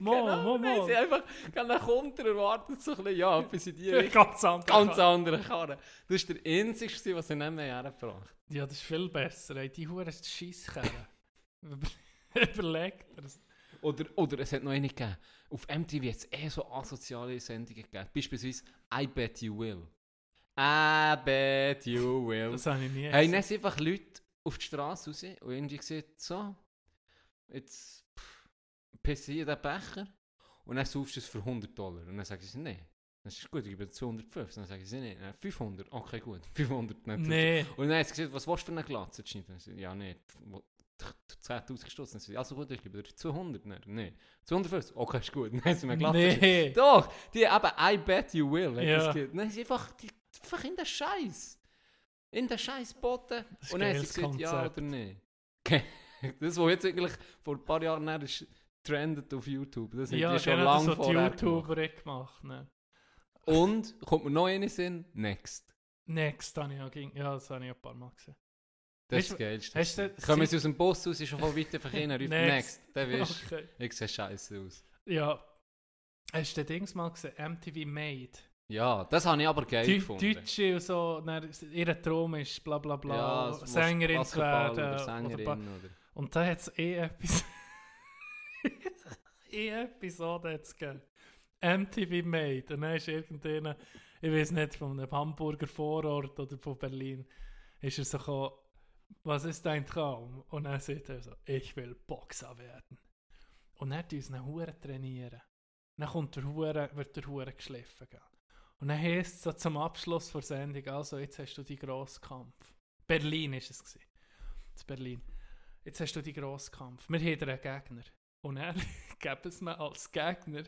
Mal, Genau, mal, nein, sie einfach einen Kunden erwartet, so ein bisschen, ja, bis in die Richtung. Ganz anders. Ganz andere Karre. Das war der einzige, was sie nicht mehr hergebracht haben. Ja, das ist viel besser. Ey. Die Hure ist Scheisskerren. Überlegt er es. Oder, oder es hat noch eine gegeben. Auf MTV hat es eh so asoziale Sendungen gegeben. Beispielsweise I Bet You Will. I Bet You Will. Das habe ich nie Hey, dann sind einfach Leute auf die Straße raus und irgendwie gesagt, so, jetzt pff, pisse ich in den Becher und dann saufst du es für 100 Dollar. Und dann sagen sie, nee, das ist gut, ich gebe 250. Dann sagen sie, äh, 500. Okay, gut, 500 nicht. Nee. Und dann hat sie gesagt, was willst du für eine Glatze? Sie, ja, wo- 10'000 Stutz. Dann sie, also gut, ich gebe dir 200. Dann, nee, 250. Okay, ist gut. Dann haben sie mir Glatze. Nee. Doch, die eben I bet you will. Ja. Dann sind einfach, die, einfach in den Scheiß. In den Scheiß boten. Und dann haben sie gesagt, ja Konzept. oder nein. das, was jetzt eigentlich vor ein paar Jahren ist, trendet auf YouTube. Das haben Ja, die schon das lange die vorher gemacht. YouTuber gemacht. Ne. Und, kommt mir noch eine Sinn, Next. Next habe ich auch. Ja, das habe ich ein paar Mal gesehen. Das ist das Geilste. hast du- Kommen sie aus dem Bus raus, ist schon voll weit einfach hin, ruft Next. Next. Der wisst, Okay. ich sehe scheiße aus. Ja. Hast du den Dings mal gesehen? MTV Made. Ja, das habe ich aber geil Deu- gefunden. Deutsche und so, dann, ihr Traum ist bla bla bla, ja, Sängerin zu werden. Oder oder ba- Sängerin. Oder Und da hat es eh etwas. Eh Episode hat's gegeben. MTV Made. Und dann ist irgendeiner, ich weiß nicht, von einem Hamburger Vorort oder von Berlin, ist er so gekommen, was ist dein Traum? Und dann sagt er so, ich will Boxer werden. Und dann tun sie ihn Huren trainieren. Dann kommt der Hure, wird der Hure geschliffen. Gell? Und dann heisst es so zum Abschluss der Sendung, also jetzt hast du die Grosskampf. Berlin ist es gewesen. In Berlin. Jetzt hast du die Grosskampf. Wir haben einen Gegner. Und er gibt es mir als Gegner.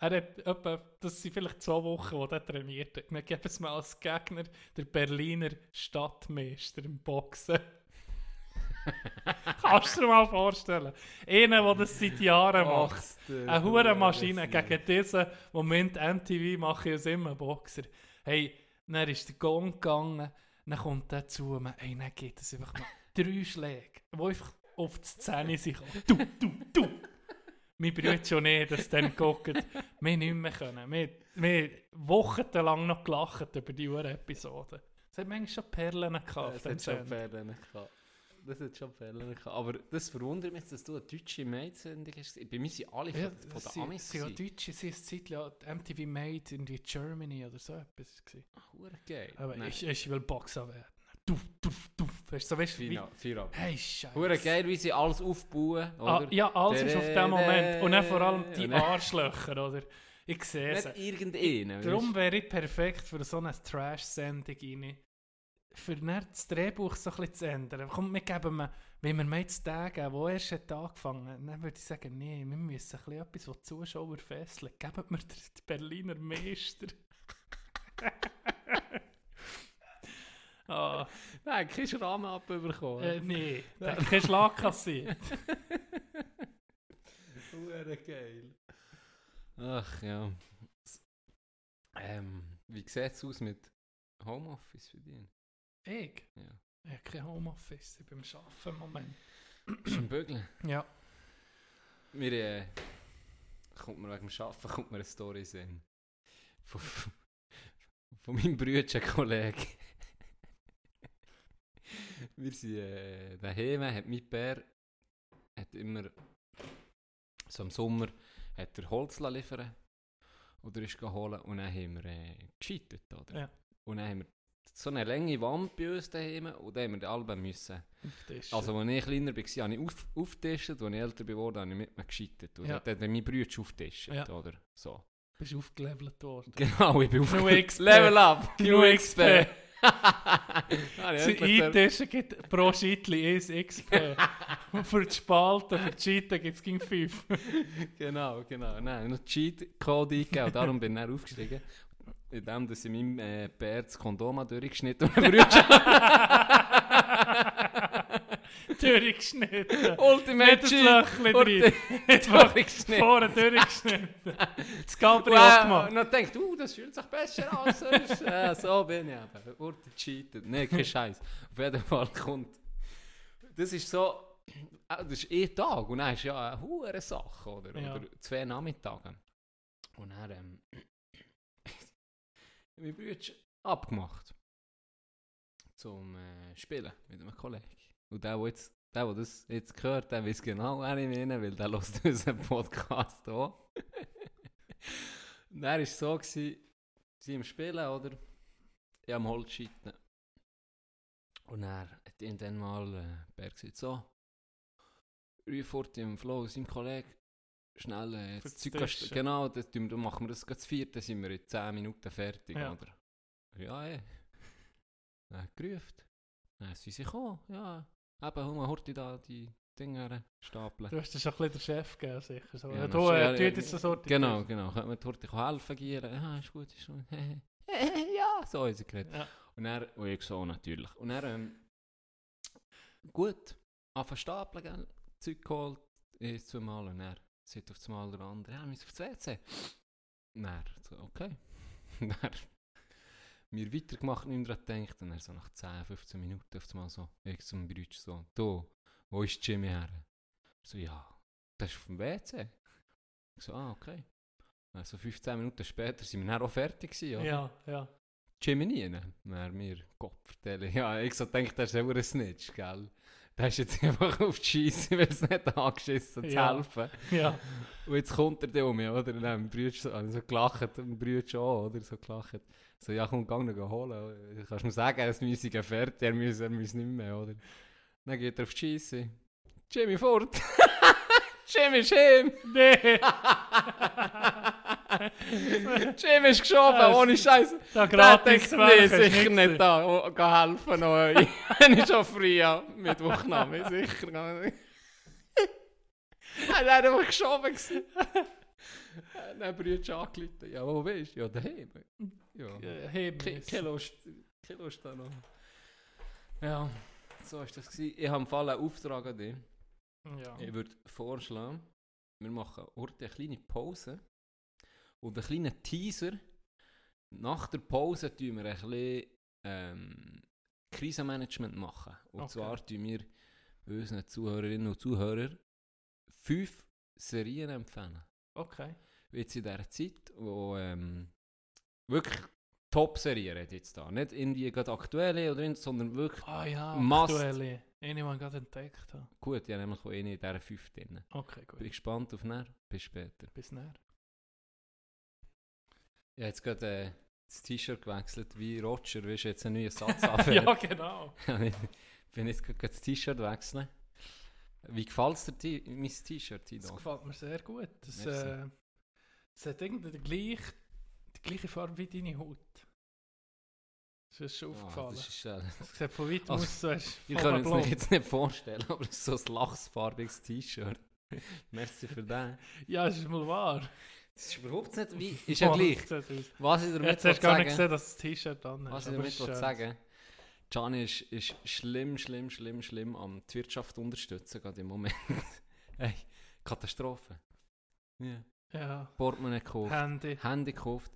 Er hat etwa, das sind vielleicht zwei Wochen, wo er trainiert hat. Dann gibt es mir als Gegner der Berliner Stadtmeister im Boxen. Kannst du dir mal vorstellen? Einer, der das seit Jahren macht. Eine hure Maschine gegen diesen Moment MTV mache ich es immer Boxer. Hey, dann ist der Gong gegangen, dann kommt der zu mir, hey, dann geht es einfach noch drei Schläge, die einfach auf die Szene sind. Du, du, du. Mein Bruder schon nicht, dass dann gucken. Wir nicht mehr können. Wir, wir haben wochenlang noch gelacht über die Uhr-Episode. Es hat manchmal schon Perlen gehabt. dem hat schon. Fälle gehabt. Das hat schon Fälle gehabt. Aber das verwundert mich, dass du eine deutsche Maid-Sendung hast. Bei mir sind alle Ja, von, von den Amis. sie gewesen. Deutsche, sie ist Zeit ja MTV Made in Germany oder so etwas. Ach, hure geil. Aber Nein, ich, ich will Boxer werden. Du, du. Weißt du, so, weißt du, wie... Hey, Scheiße. Hure geil, wie sie alles aufbauen, Ah, oder? ja, alles ist auf dem Moment. Und dann vor allem die Arschlöcher, oder? Ich sehe es. irgendeinen. Darum wäre ich perfekt für so eine Trash-Sendung rein. Für dann das Drehbuch so ein bisschen zu ändern. Komm, wir geben mir, wenn wir mir jetzt den geben, der erst hat angefangen dann würde ich sagen, nee, wir müssen ein bisschen etwas, was die Zuschauer fesseln. Geben wir den Berliner Meister. ah, Nein, keinen Schramm abbekommen. äh, nee, der hat keinen Schlag kassiert. Hure geil. Ach ja. Ähm, wie sieht es aus mit Homeoffice für dich? Ich? Ja. Ich habe kein Homeoffice, ich bin am Arbeiten im Moment. Bist du am Bügeln? Ja. Mir, äh, kommt mir wegen dem Arbeiten kommt mir eine Story sehen. Von, von meinem Bruder Kollege. Wir sind äh, daheim, hat mein Bär hat immer so im Sommer hat er Holz liefern oder ist geholt und dann haben wir äh, gescheitert, oder? Ja. Und dann haben wir so eine lange Wand bei uns daheim und dann haben wir die Alben müssen. Also, als ich kleiner war, habe ich auf, aufgetischt, als ich älter geworden habe ich mit mir gescheitert. Und Ja. dann hat mein Bruder aufgetischt, Ja. oder? So. bist aufgelevelt worden. Genau, ich bin auf New XP. Level up! New XP. Ah, eintischen gibt pro Scheitli 1 XP. Und für die Spalten, für die Scheiten gibt es gegen 5. Genau, genau. Nein, noch Cheat-Code eingegeben darum bin ich dann aufgestiegen. In dem, dass ich meinem äh, Bär das Kondom habe durchgeschnitten Bruder durchgeschnitten. Ultimate Nicht ein Löchchen drin. Durchgeschnitten. Vorne durchgeschnitten. Das Gabriel Wow, gemacht. und dann denkt, uh, das fühlt sich besser an. ja, so bin ich eben. Urte cheatet. Nein, kein Scheiß. Auf jeden Fall kommt. Das ist so. äh, Das ist eh Tag und dann ist ja eine hure Sache, oder? Ja. Oder zwei Nachmittage. Und dann ähm, mein Bruder abgemacht. Zum äh, Spielen mit einem Kollegen. Und der, der jetzt der, der das jetzt gehört, der weiß genau, wer ich meine, weil der hört unseren Podcast auch. Und er war so, gewesen, sie im Spielen, oder? Ich am Holz scheiten. Und er hat ihn dann mal, äh, Berg gesagt, so, Rüfort im Flow, sein Kollege, schnell äh, das Zeug Tischen. Genau, das, dann machen wir das gerade zu viert, dann sind wir in 10 Minuten fertig, Ja. oder? Ja, ey. Dann hat gerufen. Dann sind sie gekommen, ja. Eben, hol mal heute da die Dinger stapeln. Du hast dir schon ein bisschen den Chef gegeben, sicher. So. Ja, das du, äh, ja, jetzt so Sorte. Genau, genau. Könnte man heute helfen, gieren? Ja, ist gut, ist gut. ja, so ist er geredet. Ja. Und er, und ich so natürlich. Und er, ähm, gut, anfangen stapeln, gell? Zeug geholt, ist zweimal und er sieht auf das Mal der andere, ja, wir müssen aufs WC. Und er, so, okay. Und er, mir weitergemacht, nicht mehr daran gedacht. Und er so nach 10, 15 Minuten auf das Mal so, ich zum Brütsch so, du, wo ist Jimmy her? Er So, ja, das ist auf dem WC. Ich so, ah, okay. Also 15 Minuten später sind wir dann auch fertig gewesen, oder? Ja, ja. Jimmy nie, ne? Dann mir Gott vertellen. Ja, ich so denke, der ist selber ein Snitch, gell? Der ist jetzt einfach auf die Scheisse, weil es nicht angeschissen zu Ja. helfen. Ja, Und jetzt kommt er da um mich, oder? Und dann Bruder so, also so gelacht, und Bruder auch, oder? So gelacht. So, ja, komm, gang noch holen. Du kannst mir sagen, er ist müsse fertig, er muss, er muss nicht mehr, oder? Dann geht er auf die Scheisse. Jimmy fort! Jimmy Schim! nee. Jimmy ist geschoben, Ja, ohne Scheiße. Da Der gratis nee, sicher nicht da. Oh, geh helfen euch. Wenn ich schon früh ja, Mittwochnahme, sicher. Er hat einfach geschoben. Dann Brüder angerufen. Ja, wo bist du? Ja, daheim. Ja. Heben. Ki- Kilo ist, Kilo ist da noch. Ja, so war das. Gewesen. Ich habe im Fall einen Auftrag an dich. Ja. Ich würde vorschlagen, wir machen heute eine kleine Pause und einen kleinen Teaser. Nach der Pause tun wir ein bisschen ähm, Krisenmanagement machen. Und Okay. zwar tun wir unseren Zuhörerinnen und Zuhörern fünf Serien empfehlen. Okay. Jetzt in dieser Zeit, wo ähm, wirklich Top-Serien rede ich jetzt da. Nicht irgendwie gerade aktuelle oder irgend, sondern wirklich Ah ja, Must. aktuelle. Eine, die ich gerade entdeckt habe. gut. Ich habe nämlich auch eine in dieser fünf drin. Okay, gut. Bin gespannt auf näher. Bis später. Bis näher. Ich habe jetzt gerade äh, das T-Shirt gewechselt, wie Roger, willst du jetzt einen neuen Satz anfangen? ja, genau. ich bin jetzt gerade das T-Shirt wechseln. Wie gefällt es dir, T- mein T-Shirt, Das Tido? gefällt mir sehr gut. Das, Merci. äh, es hat irgendwie die gleiche, die gleiche Farbe wie deine Haut. Das ist schon Ah, aufgefallen. das ist, äh, Es sieht von weitem Also, aus, so voll könnt es blond. jetzt nicht vorstellen, aber es ist so ein lachsfarbiges T-Shirt. Merci für das. Ja, es ist mal wahr. Das ist überhaupt nicht wie... Ist ja gleich. das. Was ich damit Jetzt hast du gar nicht gesehen, dass das T-Shirt an Was ist. ich aber damit will sagen... Gianni ist, ist schlimm, schlimm, schlimm, schlimm am die Wirtschaft unterstützen, gerade im Moment. hey, Katastrophe. Ja. Ja, Portemonnaie gekauft, Handy. Handy gekauft.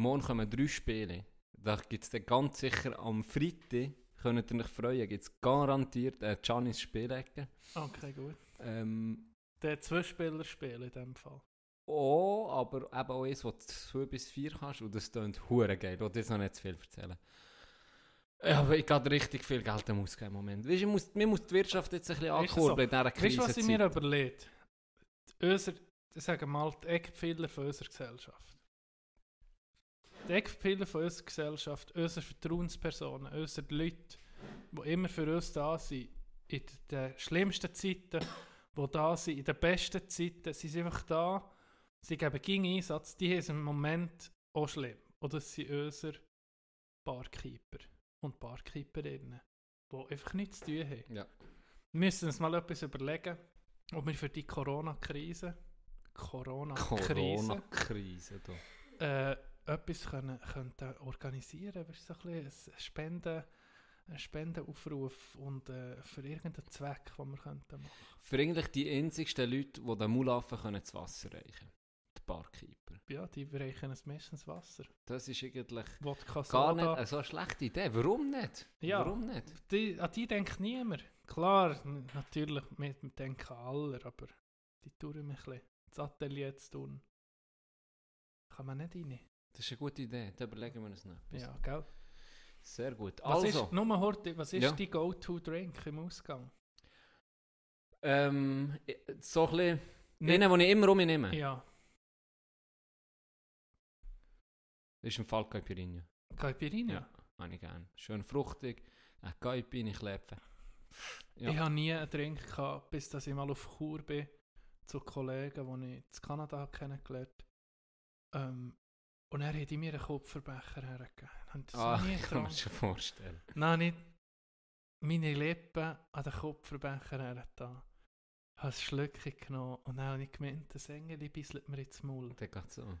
Morgen kommen drei Spiele. Da gibt es dann ganz sicher am Freitag, könnt ihr euch freuen, gibt es garantiert äh, Giannis Spielecke. Okay, gut. Ähm, Der Zwei-Spieler spielen in dem Fall. oh, aber eben auch eins, wo du 2 bis 4 kannst und das klingt hure geil. Ich will jetzt noch nicht zu viel erzählen. Ja, aber ich habe richtig viel Geld ausgeben im Moment. Weißt, ich muss, mir muss die Wirtschaft jetzt ein bisschen Weißt du so, ankurbeln in dieser Weißt Krise. du, was ich mir überlegt? Unser, ich sage mal, die Eckpfeiler von unserer Gesellschaft. Die Eckpfeiler von unserer Gesellschaft, unsere Vertrauenspersonen, unsere Leute, die immer für uns da sind, in den schlimmsten Zeiten, die da sind, in den besten Zeiten, sie sind einfach da, sie geben gegen Einsatz, die haben es im Moment auch schlimm. Oder es sind unsere Barkeeper und Barkeeperinnen, die einfach nichts zu tun haben. Ja. Wir müssen uns mal etwas überlegen, ob wir für die Corona-Krise, Corona-Krise, Corona-Krise. äh, etwas können, könnten organisieren können. So ein bisschen ein Spenden, einen Spendenaufruf und äh, für irgendeinen Zweck, den wir könnten machen. Für eigentlich die einzigsten Leute, die den Mulaffen können ins Wasser reichen Die Barkeeper. Ja, die reichen es meistens Wasser. Das ist eigentlich Wodka gar nicht eine so schlechte Idee. Warum nicht? Ja. Warum nicht? Die, an die denkt niemand. Klar, natürlich, wir, denken alle, aber die tun ein bisschen. Das Atelier zu tun. Kann man nicht rein. Das ist eine gute Idee. Da überlegen wir uns noch etwas. Ja, gell? Sehr gut. Was also, ist, nur Horti, was ist Ja. dein Go-To-Drink im Ausgang? ähm, so ein bisschen... Einen, den ich immer um mich nehme, Ja, ist im Fall Caipirinha. Caipirinha. Ja. Habe ich gerne. Schön fruchtig. Ein Caipirinha kleppen. Ja. Ich habe nie einen Drink gehabt, bis dass ich mal auf Chur bin, zu Kollegen, die ich in Kanada kennengelernt habe. Ähm, und er hat mir einen Kupferbecher hergegeben. Das Ah, nie ich kann mir schon vorstellen. Nein, nicht meine Lippen an den Kupferbecher hergetan. Ich habe ein Schlückchen genommen und dann habe ich gemeint, das Engel bisselt mir ins Maul. Der geht so.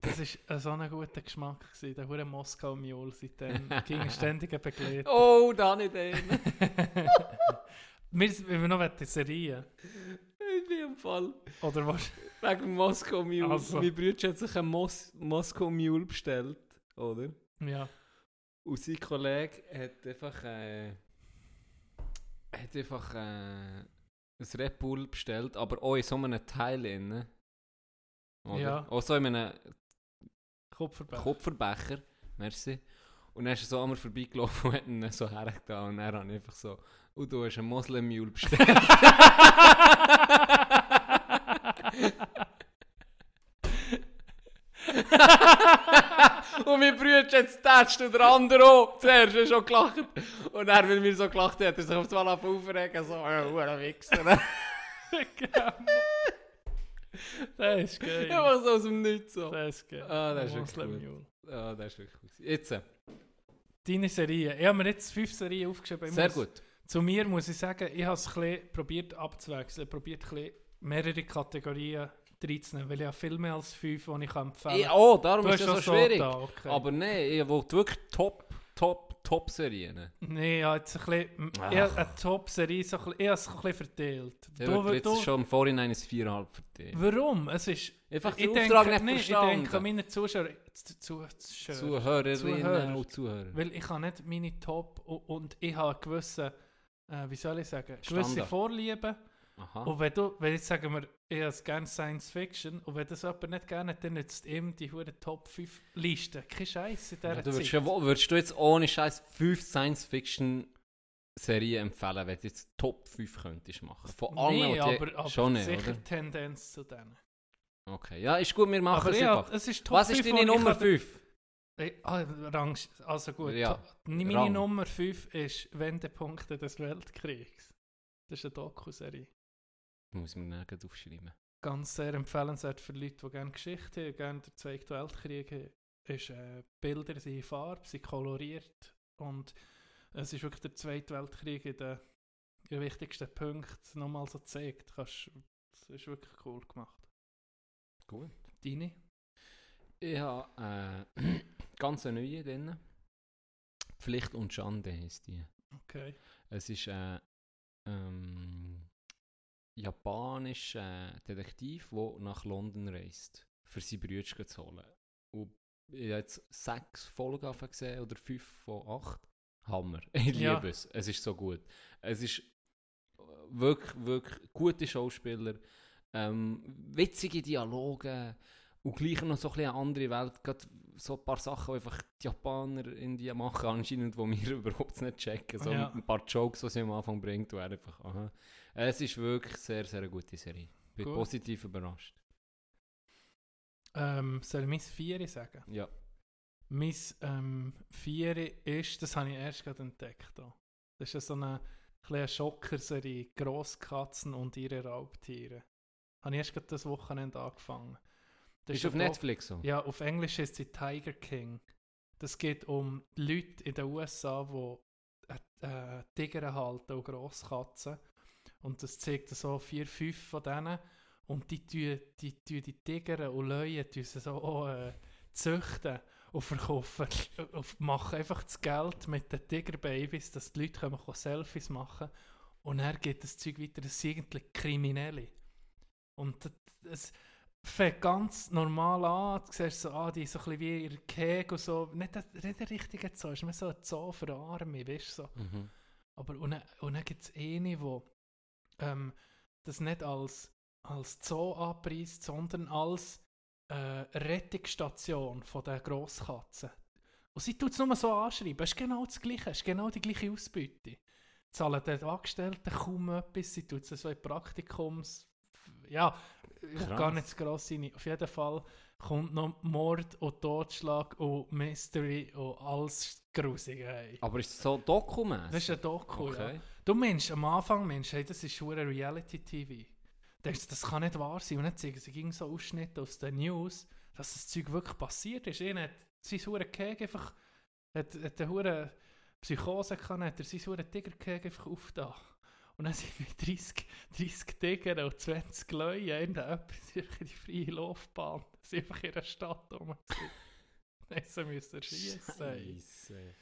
Das war so ein guter Geschmack. Gewesen. Der hure Moskau Mule seitdem ging ständiger Begleiter. Oh, da nicht einen. Wir wir noch in Serien. Im Fall. Oder was? Wegen Moskau Mule. Also. Mein Bruder hat sich einen Mos Moskau Mule bestellt, oder? Ja. Und sein Kollege hat einfach, äh, hat einfach äh, ein Red Bull bestellt, aber auch in so einem Teil. Oder? Ja. Auch so in einem Kupferbecher. Kupferbecher. Merci. Und dann ist er so mir vorbeigelaufen und hat ihn so hergetan. Und habe ich einfach so, und du hast einen Moslem Mule bestellt. und mein Bruder hat jetzt getatscht und der andere auch. Zuerst hat er schon gelacht. Und dann, weil wir so gelacht haben, hat er sich auf einmal aufregen so, ja, hure Wichser. das ist geil. Einfach so aus dem Nichts so. Das ist geil. Ah, das ist wirklich Moslem gut. Mule. Ah, das ist wirklich gut. Jetzt, äh, Deine Serie. Ich habe mir jetzt fünf Serien aufgeschrieben. Ich sehr muss- gut. Zu mir muss ich sagen, ich habe es ein bisschen probiert abzuwechseln. Probiert ein bisschen mehrere Kategorien reinzunehmen, weil ich habe viel mehr als fünf, die ich kann empfehlen Ich, oh, darum Du ist es so schwierig. da, okay. Aber nein, ich will wirklich Top, Top, Top-Serien. Nein, ja, jetzt ein bisschen, ich habe eine Top-Serie, so ein bisschen- ich habe es ein bisschen verteilt. Ja, Du- jetzt du- ist schon im Vorhinein ein 4,5 für dich. Warum? Es ist... Einfach ich den denke, Auftrag nicht nee, ich denke, meine Zuschauer... Zu, zu, zu, Zuhörerinnen Zuhörer. und Zuhörer. Weil ich habe nicht meine Top... Und, und ich habe gewisse... Äh, wie soll ich sagen? Gewisse Standard. Vorlieben. Aha. Und wenn du... Wenn jetzt sagen wir, ich habe gerne Science Fiction. Und wenn das jemand nicht gerne hat, dann nützt ihm die hure Top 5 Liste. Kein Scheiß in dieser Ja, du würdest, Zeit. ja, würdest du jetzt ohne Scheiß 5 Science-Fiction-Serien empfehlen, wenn du jetzt Top 5 könntest machen? Von allen, nee, aber, aber schon nicht, sicher oder? Tendenz zu denen. Okay, ja, ist gut, wir machen es ja, einfach. es ist Was ist 5, deine Nummer kann- 5? Äh, Ah, Rang, also gut. Ja, Meine Rang. Nummer 5 ist Wendepunkte des Weltkriegs. Das ist eine Doku-Serie. Muss man nirgends aufschreiben. Ganz sehr empfehlenswert für Leute, die gerne Geschichte haben, gerne den Zweiten Weltkrieg haben. Ist, äh, Bilder sind in Farbe, sind koloriert und es ist wirklich der Zweite Weltkrieg in den, in den wichtigsten Punkten nochmal so gezeigt. Kannst, das ist wirklich cool gemacht. Gut. Deine? Ich habe äh, ganz eine neue drin. Pflicht und Schande heisst die. Okay. Es ist ein ähm, japanischer Detektiv, der nach London reist, für seine Brüder zu holen. Und ich habe jetzt sechs Folgen gesehen, oder fünf von acht. Hammer. Ich liebe Ja. es. Es ist so gut. Es ist wirklich, wirklich gute Schauspieler, ähm, witzige Dialoge und gleich noch so ein bisschen eine andere Welt. Gerade so ein paar Sachen, die einfach die Japaner in die machen anscheinend, die wir überhaupt nicht checken. So Ja. ein paar Jokes, die sie am Anfang bringt, und er einfach, aha. Es ist wirklich sehr, sehr eine gute Serie. Bin Gut. positiv überrascht. Ähm, soll ich mein Vieri sagen? Ja. Mein ähm, Vieri ist, das habe ich erst gerade entdeckt. Da. Das ist so eine kleine Schockerserie, Grosskatzen und ihre Raubtiere. Habe ich erst gerade das Wochenende angefangen. Das Ist auf eine Doku- Netflix so? Ja, auf Englisch ist sie Tiger King. Das geht um Leute in den USA, die äh, äh, Tiger halten und Grosskatzen. Und das zeigt so vier, fünf von denen. Und die tun die, tun die Tiger und Löwen sie so äh, züchten. und verkaufen, und machen einfach das Geld mit den Tigerbabys, dass die Leute können, können Selfies machen und er geht das Zeug weiter, das sind eigentlich Kriminelle. Und es fängt ganz normal an, du siehst so, ah, die ist so ein bisschen wie ihr Keg und so, nicht der, nicht der richtige Zoo, ist mehr so ein Zoo für Arme, weißt du, so. Mhm. Aber und dann, und dann gibt es eine, die ähm, das nicht als, als Zoo anpreist, sondern als äh, Rettungsstation von der Grosskatzen. Und sie tut es nur so anschreiben. Es ist genau das Gleiche, es ist genau die gleiche Ausbeute. Zahlen den Angestellten kaum etwas, sie tut es so in Praktikums... Ja, ich gar nicht zu gross rein. Auf jeden Fall kommt noch Mord und Totschlag und Mystery und alles Grusige. Hey. Aber ist es so dokumäßig? Das ist ein Doku, ja. Okay. Du meinst am Anfang, Mensch, hey, das ist schon Reality-TV. Denkst, das kann nicht wahr sein. Und dann zeigen sie ging so Ausschnitte aus den News, dass das Zeug wirklich passiert ist. Ihnen hat sein hure Keg einfach, hat, hat eine Psychose gehabt, hat er sein hure Tigerkeg einfach aufgetan. Und dann sind wir 30, 30 Tiger und 20 Leute, in die freie Laufbahn. Sie sind einfach in der Stadt rum. Dann müssen schießen. ey. Scheisse.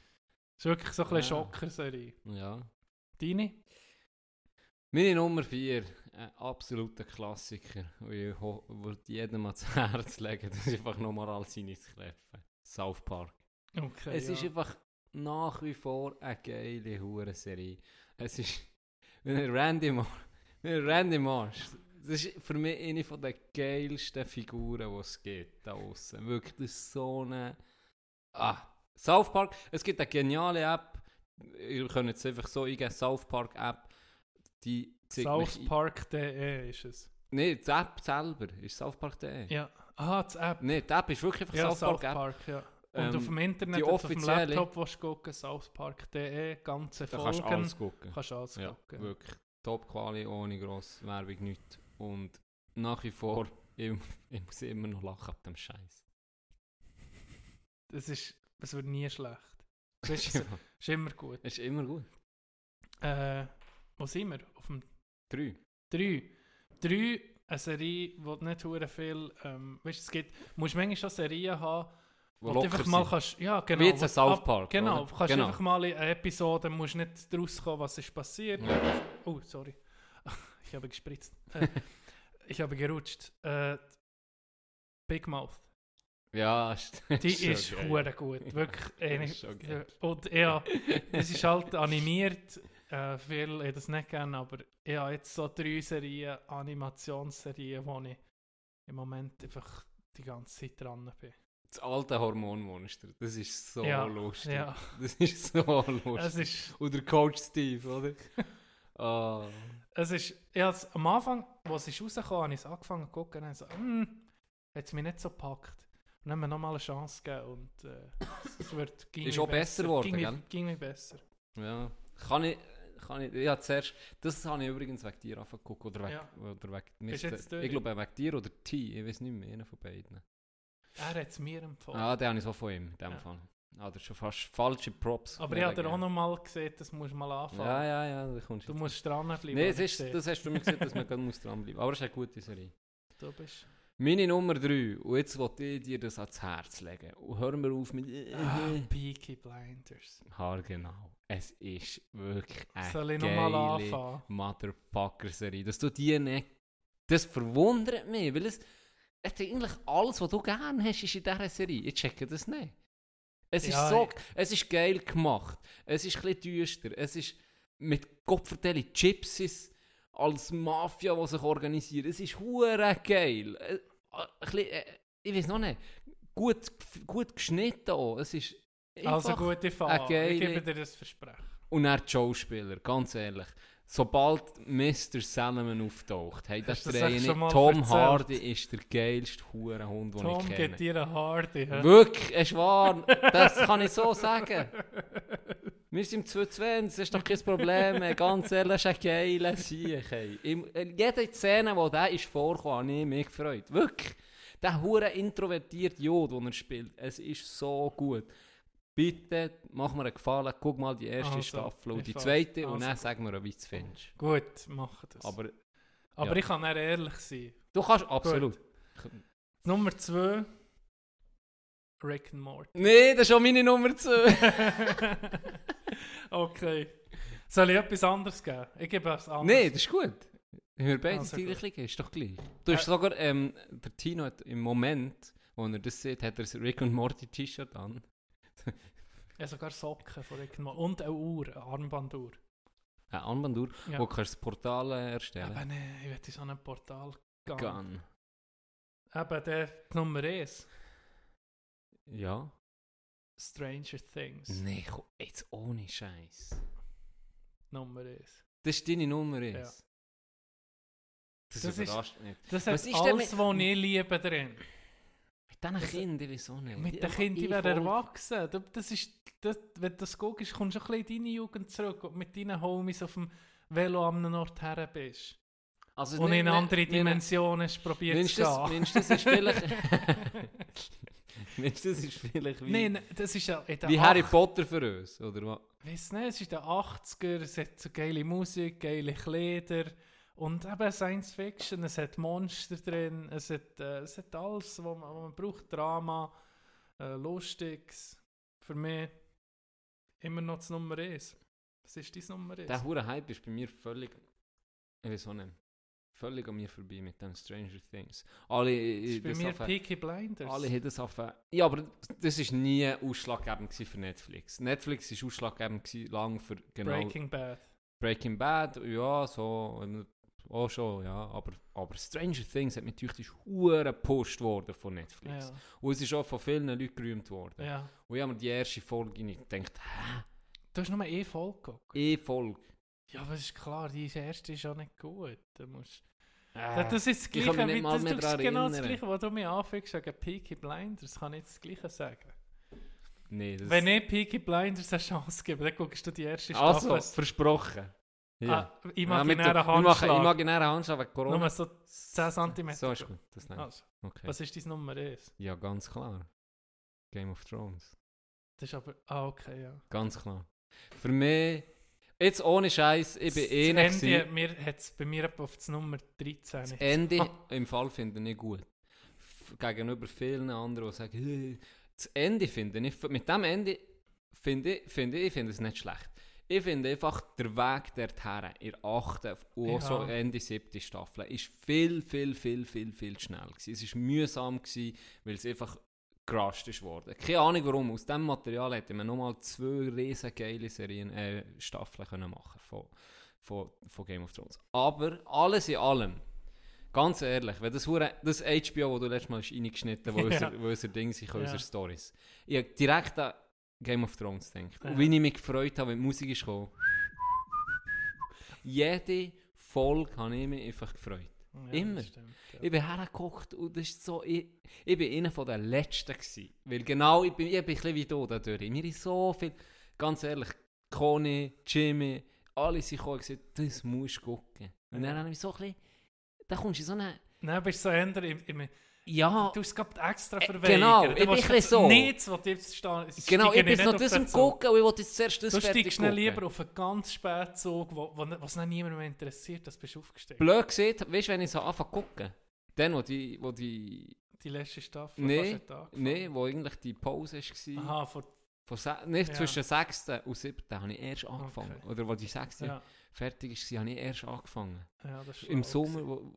Das ist wirklich so ein bisschen Ja. Schockerserie. Ja. Deine? Meine Nummer 4, ein absoluter Klassiker, ich würde jedem ans Herz legen, das ist einfach nochmal all seine kläffen. South Park. Okay, es ja. ist einfach nach wie vor eine geile Hure-Serie. Es ist, er Randy, Ma wenn er Randy Marsh, das ist für mich eine von der geilsten Figuren, die es gibt, da außen. Wirklich, das ist so eine... Ah, South Park, es gibt eine geniale App, ihr könnt jetzt einfach so eingeben, South Park App, die Southpark.de ist es. Nein, die App selber ist southpark.de. Ja. Aha, das App. Nein, die App ist wirklich einfach Ja, South South Park App. Park, ja. Und Ähm, auf dem Internet, die auf dem Laptop, willst du gucken, southpark.de, ganze Da Folgen. kannst du alles gucken. Kannst alles Ja, gucken. wirklich top Quali, ohne grosse Werbung, nichts. Und nach wie vor, ich, ich muss immer noch lachen ab dem Scheiß. Das, ist, das wird nie schlecht. Das ist, ist immer gut. ist immer gut. Äh, wo sind wir? Auf dem Drei. 3. 3, eine Serie, die nicht hure viel, ähm, weißt du, es gibt, du musst manchmal schon Serien haben, Wo locker einfach mal kannst, ja genau. Wie jetzt ein South ab- Park, Genau, oder? kannst Genau. einfach mal in einer Episode, musst nicht daraus kommen, was ist passiert. Ja. Oh, sorry. Ich habe gespritzt. Äh, ich habe gerutscht. Äh, Big Mouth. Ja, ist, Die ist hure gut. Wirklich. eine- geil. und ja, es ist halt animiert. Äh, viel ich das nicht gerne, aber ich habe jetzt so drei Serien, Animationsserien, wo ich im Moment einfach die ganze Zeit dran bin. Das alte Hormonmonster. Das ist so Ja, lustig. Ja, Das ist so lustig. ist, Oder Coach Steve, oder? Ah. es ist, hab's am Anfang, als es rausgekommen habe ich es angefangen zu gucken und so, hm, hat es mich nicht so gepackt. Und dann haben wir nochmal eine Chance gegeben und äh, es wird, ging Ist auch besser geworden, ging, gell? ging mir besser. Ja, kann ich, kann ich, ja zuerst, das habe ich übrigens wegen dir angeguckt, oder wegen, Ja. oder wegen, durch? ich glaube wegen dir oder T, ich weiß nicht mehr, einer von beiden. Er hat es mir empfohlen. Ah, den habe ich so von ihm, in dem Ja. Fall. Ah, das ist schon fast falsche Props. aber ich habe dir auch noch mal gesehen, das musst du mal anfangen. Ja, ja, ja, da kommst Du jetzt. musst dranbleiben. Ist, gesehen. das hast du mir gesagt, dass man gerade muss dranbleiben muss. Aber es ist eine gute Serie. Du bist. Meine Nummer 3, und jetzt wollte ich dir das ans Herz legen. Und hören wir auf mit... Ah, Peaky Blinders. Haargenau. Es ist wirklich eine Soll ich nochmal geile anfangen? Motherfucker-Serie. Dass du die nicht... Das verwundert mich, weil es... ist eigentlich alles, was du gerne hast, ist in dieser Serie. Ich checke das nicht. Es ist Ja, so... ich- Es ist geil gemacht. Es ist ein düster. Es ist mit Kopfverteilung Gypsies als Mafia, die sich organisiert. Es ist hure geil. Äh, ein bisschen, äh, ich weiß noch nicht. Gut, gut geschnitten auch. Es ist Also gute Fahrt. Ich gebe dir das Versprechen. und er Schauspieler, ganz ehrlich. Sobald Mr. Salmon auftaucht, hey, das ist der eine. Tom erzählt? Hardy ist der geilste Hurenhund, den Tom ich kenne. dir eine Hardy. hä? Wirklich, es ist wahr. Das kann ich so sagen. Wir sind im 220, das ist doch kein Problem. ey. Ganz ehrlich, das ist ein geiler Sieg. Hey. In Jede Szene, wo der ist vorgekommen, habe ich mich gefreut. Wirklich. Der hure introvertierte Jod, den er spielt, es ist so gut. Bitte, mach mir einen Gefallen, guck mal die erste Also, Staffel und die zweite und Also dann gut. sag mir, wie du es findest. Gut, mach das. Aber, Aber ja. ich kann ehrlich sein. du kannst absolut. Nummer 2. Rick and Morty. Nee, das ist schon meine Nummer 2. okay. Soll ich etwas anderes geben? Ich gebe etwas anderes. nee, das ist gut. Wir beide Also gleiche geben, ist doch gleich. Du hast Äh. sogar, ähm, der Tino hat im Moment, wo er das sieht, hat er ein Rick und Morty T-Shirt an. Habe sogar Socken von Morty. Und eine Uhr, eine Armbanduhr. Eine Armbanduhr, Ja. wo kannst du das Portal erstellen. Nee, ich will in so ein Portal gehen. Gun. Eben der die Nummer 1. Ja. Stranger Things. Nee, komm, jetzt ohne Scheiß. Nummer 1. Das ist deine Nummer 1. Ja. Das, Das ist- überrascht mich. Das ist alles, was ich liebe drin. Mit diesen Kindern, wieso nicht? Mit den Kindern, die ich werden erwachsen. Das ist, das, wenn du das guckst, kommst du ein bisschen in deine Jugend zurück und mit deinen Homies auf dem Velo an einem Ort her bist. Also Und nicht- in andere nicht- nicht- Dimensionen probiert zu gehen. das ist vielleicht... das ist vielleicht wie, Nein, das ist ja wie Harry Potter für uns, oder was? Weiss nicht, es ist den 80er, es hat so geile Musik, geile Kleider und eben Science Fiction, es hat Monster drin, es hat, äh, es hat alles, was man, was man braucht, Drama, äh, Lustiges. Für mich immer noch das Nummer 1. Was ist dein Nummer 1? Der hure Hype ist bei mir völlig... Ich weiß auch nicht. Völlig an mir vorbei mit dem Stranger Things. Alle... Das äh, ist bei das mir auf- Peaky Blinders. Alle haben das auf... Ja, aber das war nie ausschlaggebend für Netflix. Netflix war ausschlaggebend lang für genau... Breaking Bad. Breaking Bad, ja, so, auch schon, ja, aber, aber Stranger Things hat ist hure gepusht worden von Netflix. Ja, Und es ist auch von vielen Leuten gerühmt worden. ja. Und ich habe mir die erste Folge nicht gedacht, hä? Du hast nur eine Folge geguckt. Eh Folge. Ja, aber es ist klar, die erste ist auch nicht gut. Du musst... Äh, das ist das ich kann Gleiche, mich nicht mal mehr das genau das. Gleiche, was du mir anfängst sagen, Peaky Blinders, kann ich das Gleiche sagen. nee, das Wenn ich Peaky Blinders eine Chance gebe, dann guckst du die erste Also, Staffel. versprochen. Ja. Ah, Ja, mit imaginären der- wir machen Handschlag. imaginären Handschlag wegen Corona. Nur so 10 cm. So ist gut, das nehme ich. Also, Okay. was ist deine Nummer 1? Ja, ganz klar. Game of Thrones. Das ist aber... Ah, okay, ja. Ganz klar. Für mich, jetzt ohne Scheiß, ich bin eh das nicht. Ende mir, hat's bei mir auf das Nummer 13. Das. Ende Ah. im Fall finde ich gut. Gegenüber vielen anderen, die sagen, «Äh, das Ende finde ich, mit dem Ende finde ich, finde ich, finde es nicht schlecht. Ich finde einfach, der Weg dorthin, in der achten und auch so Ja. Ende siebte Staffel, ist viel, viel, viel, viel, viel schnell gewesen. Es war mühsam, gewesen, weil es einfach gerascht ist worden. Keine Ahnung warum, aus diesem Material hätte man nochmal zwei riesen geile Serien, äh, Staffeln können machen von, von, von Game of Thrones. Aber alles in allem, Ganz ehrlich, wenn das, hure- das HBO, wo du letztes Mal reingeschnitten hast, wo, Ja. unser, wo unser Ding sind, Ja. unsere Stories. Ich habe direkt an Game of Thrones gedacht. Ja. Und wie ich mich gefreut habe, wenn die Musik ist gekommen. Jede Folge habe ich mich einfach gefreut. Ja, immer. stimmt, ja. Ich bin hergekocht und das ist so, ich, ich bin einer von den Letzten gewesen. Weil genau, ich bin, ich bin ein bisschen wie du da durch. Mir ist so viel, ganz ehrlich, Conny, Jimmy, alle sind gekommen und gesagt, das musst du gucken. Und dann habe ich so ein bisschen, da kommst du in so eine, Nein, bist du so ändern ja, Du hast es gerade extra Äh, verweigert. genau, ich bin ein so. Nichts, was dir stehen. genau, ich bin noch das am gucken und ich wollte jetzt zuerst das Du steigst dann lieber auf einen ganz späten Zug, wo, wo, was noch niemand mehr interessiert, das bist du aufgestiegen. Blöd gesehen, weißt du, wenn ich so anfange zu gucken, dann, wo die, wo die, Die letzte Staffel Nee, nee, wo eigentlich die Pause war, Aha, vor, von nicht Ja. zwischen 6. und 7. habe ich erst angefangen. Okay. Oder wo die 6. ja, fertig war, habe ich erst angefangen. ja, das ist Im Sommer, wo,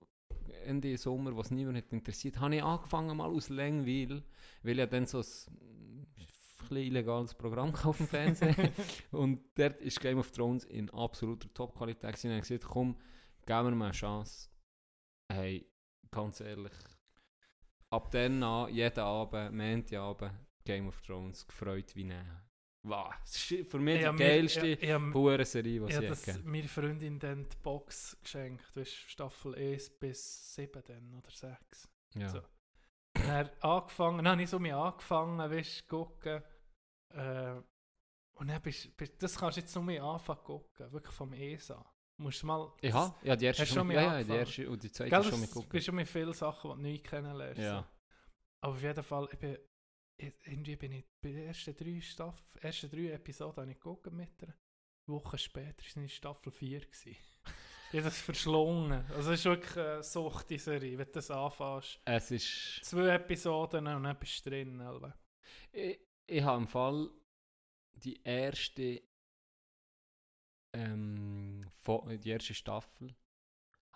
Ende Sommer, was niemand hat interessiert, habe ich angefangen mal aus Langweil, weil ich dann so ein illegales Programm auf dem Fernsehen und dort ist Game of Thrones in absoluter Top-Qualität. Und ich gesagt, komm, geben wir mal eine Chance. Hey, ganz ehrlich, ab dann an, jeden Abend, Montagabend, Game of Thrones, gefreut wie nein. Wow, das ist für mich Ich die geilste ich- ich Hure-Serie, was Ich ich habe das gegeben meiner Freundin dann die Box geschenkt. Du hast Staffel 1 bis 7 dann, oder 6. Ja. So. Dann angefangen, dann habe ich so mich angefangen, weißt du, gucken. Äh, und dann bist, bist, das kannst du jetzt noch mehr anfangen gucken, wirklich vom ESA. Du musst mal... Ich habe, ja, die erste du schon, schon mit, mal ja, ja, die erste und die zweite Gell, schon mit gucken. bist schon mit vielen Sachen, die du neu kennenlernst. Ja. Aber auf jeden Fall, ich bin, ich, irgendwie bin ich bei den ersten drei Staffeln, ersten drei Episoden habe ich geguckt mit ihr. Wochen später war es Staffel 4. Gewesen. ich habe das verschlungen. Also es ist wirklich eine Sucht, die Serie, wenn du das anfängst. Es ist, Zwei Episoden und dann bist du drin. Alter. Ich, ich habe im Fall die erste, ähm, die erste Staffel,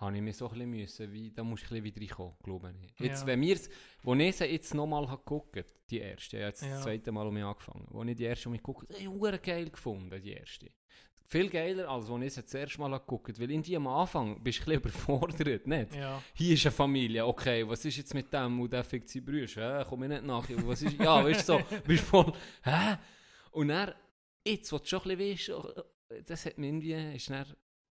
habe ich mir so ein bisschen wie, da musst du ein bisschen wieder reinkommen, glaube ich. Jetzt, Ja. wenn wir wo ich sie jetzt nochmal geguckt, die erste, ich habe jetzt Ja. das zweite Mal um mich angefangen, wo ich die erste um mich geguckt habe, ich habe geil gefunden, die erste. Viel geiler, als als ich sie das erste Mal habe geguckt weil in die am Anfang bist du ein bisschen überfordert, nicht? Ja. hier ist eine Familie, okay, was ist jetzt mit dem und der fickt seine Brüder, hä, komm ich nicht nach, was ist, ja, weißt du, so, bist voll, hä? Und dann, jetzt, wo du schon ein bisschen weißt, äh, das hat mir irgendwie, ist dann,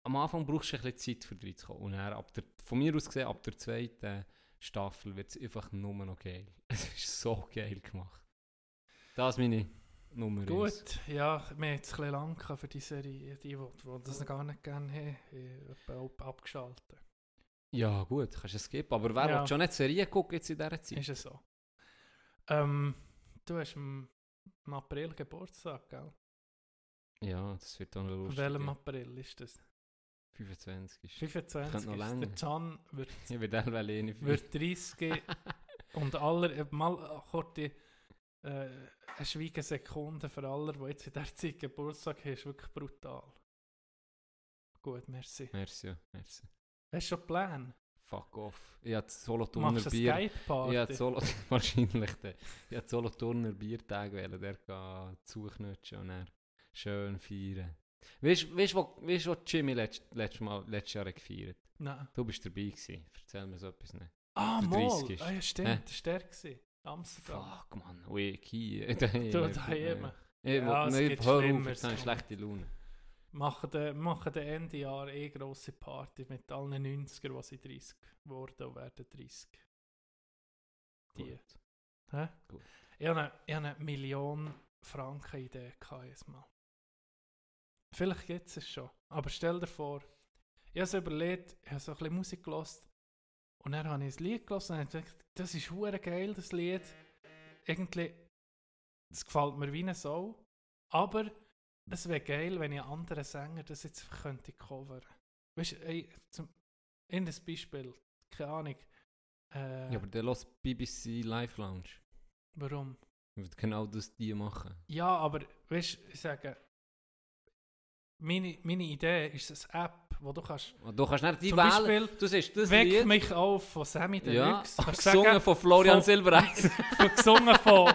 am Anfang brauchst du ein bisschen Zeit, für reinzukommen. Und dann, ab der, von mir aus gesehen, ab der zweiten Staffel wird es einfach nur noch geil. Es ist so geil gemacht. Das ist meine Nummer eins. Gut, ja, wir haben jetzt ein bisschen lang für die Serie, die, die, das gar nicht gerne haben, abgeschaltet. Ja, gut, kannst du es geben. Aber wer Ja. schon nicht Serien gucken jetzt in dieser Zeit? Ist es so. Ähm, du hast im, April Geburtstag, gell? Ja, das wird dann lustig. welchem. April ist das? 25 ist. 25. Könnte noch ist. länger. Der Can wird, eh nicht wird 30 und aller, äh, mal kurz die, äh, eine Schweigesekunde für alle, die jetzt in dieser Zeit Geburtstag haben, ist wirklich brutal. Gut, merci. Merci, ja, merci. Hast du schon Pläne? Fuck off. Ich hatte Solothurner Bier. Skype-Party? Ich hatte Solo wahrscheinlich den. Ich hatte Solothurner Biertag wählen, der kann zuknutschen und dann schön feiern. Weißt du, weißt, wo, weißt, wo Jimmy letzt, letztes, Mal, letztes Jahr gefeiert Nein. Du bist dabei gewesen. Erzähl mir so etwas nicht. Ah, Der mal! 30 ist. Ah, ja, stimmt, Hä? das war der. gewesen. Amsterdam. Fuck, Mann. Ui, hier. daheim. Ich Ja, es gibt Schlimmeres, ich Mann. schlechte Laune. Machen den, machen den Ende Jahr eh grosse Party mit allen 90er, die sind 30 geworden und werden 30. Die. Gut. Hä? Gut. Ich habe eine, ich habe eine Million Franken Idee jedes Mal. Vielleicht gibt es es schon. Aber stell dir vor, ich habe es überlegt, ich habe so ein bisschen Musik gehört und dann habe ich ein Lied gehört und habe gedacht, das ist hure geil, das Lied. Irgendwie, das gefällt mir wie eine Sau. Aber es wäre geil, wenn ich einen anderen Sänger das jetzt könnte covern. Weißt du, ey, zum, in das Beispiel, keine Ahnung. Äh, Ja, aber der lässt BBC Live Lounge. warum? Wird genau das die machen. Ja, aber weißt du, ich sage, meine, meine Idee ist eine App, wo du kannst. Und du kannst nicht die Zum wählen. Beispiel, Du siehst das Weck Lied. mich auf von Sammy ja, Deluxe. Kannst gesungen sagen, von Florian Silbereisen. von gesungen von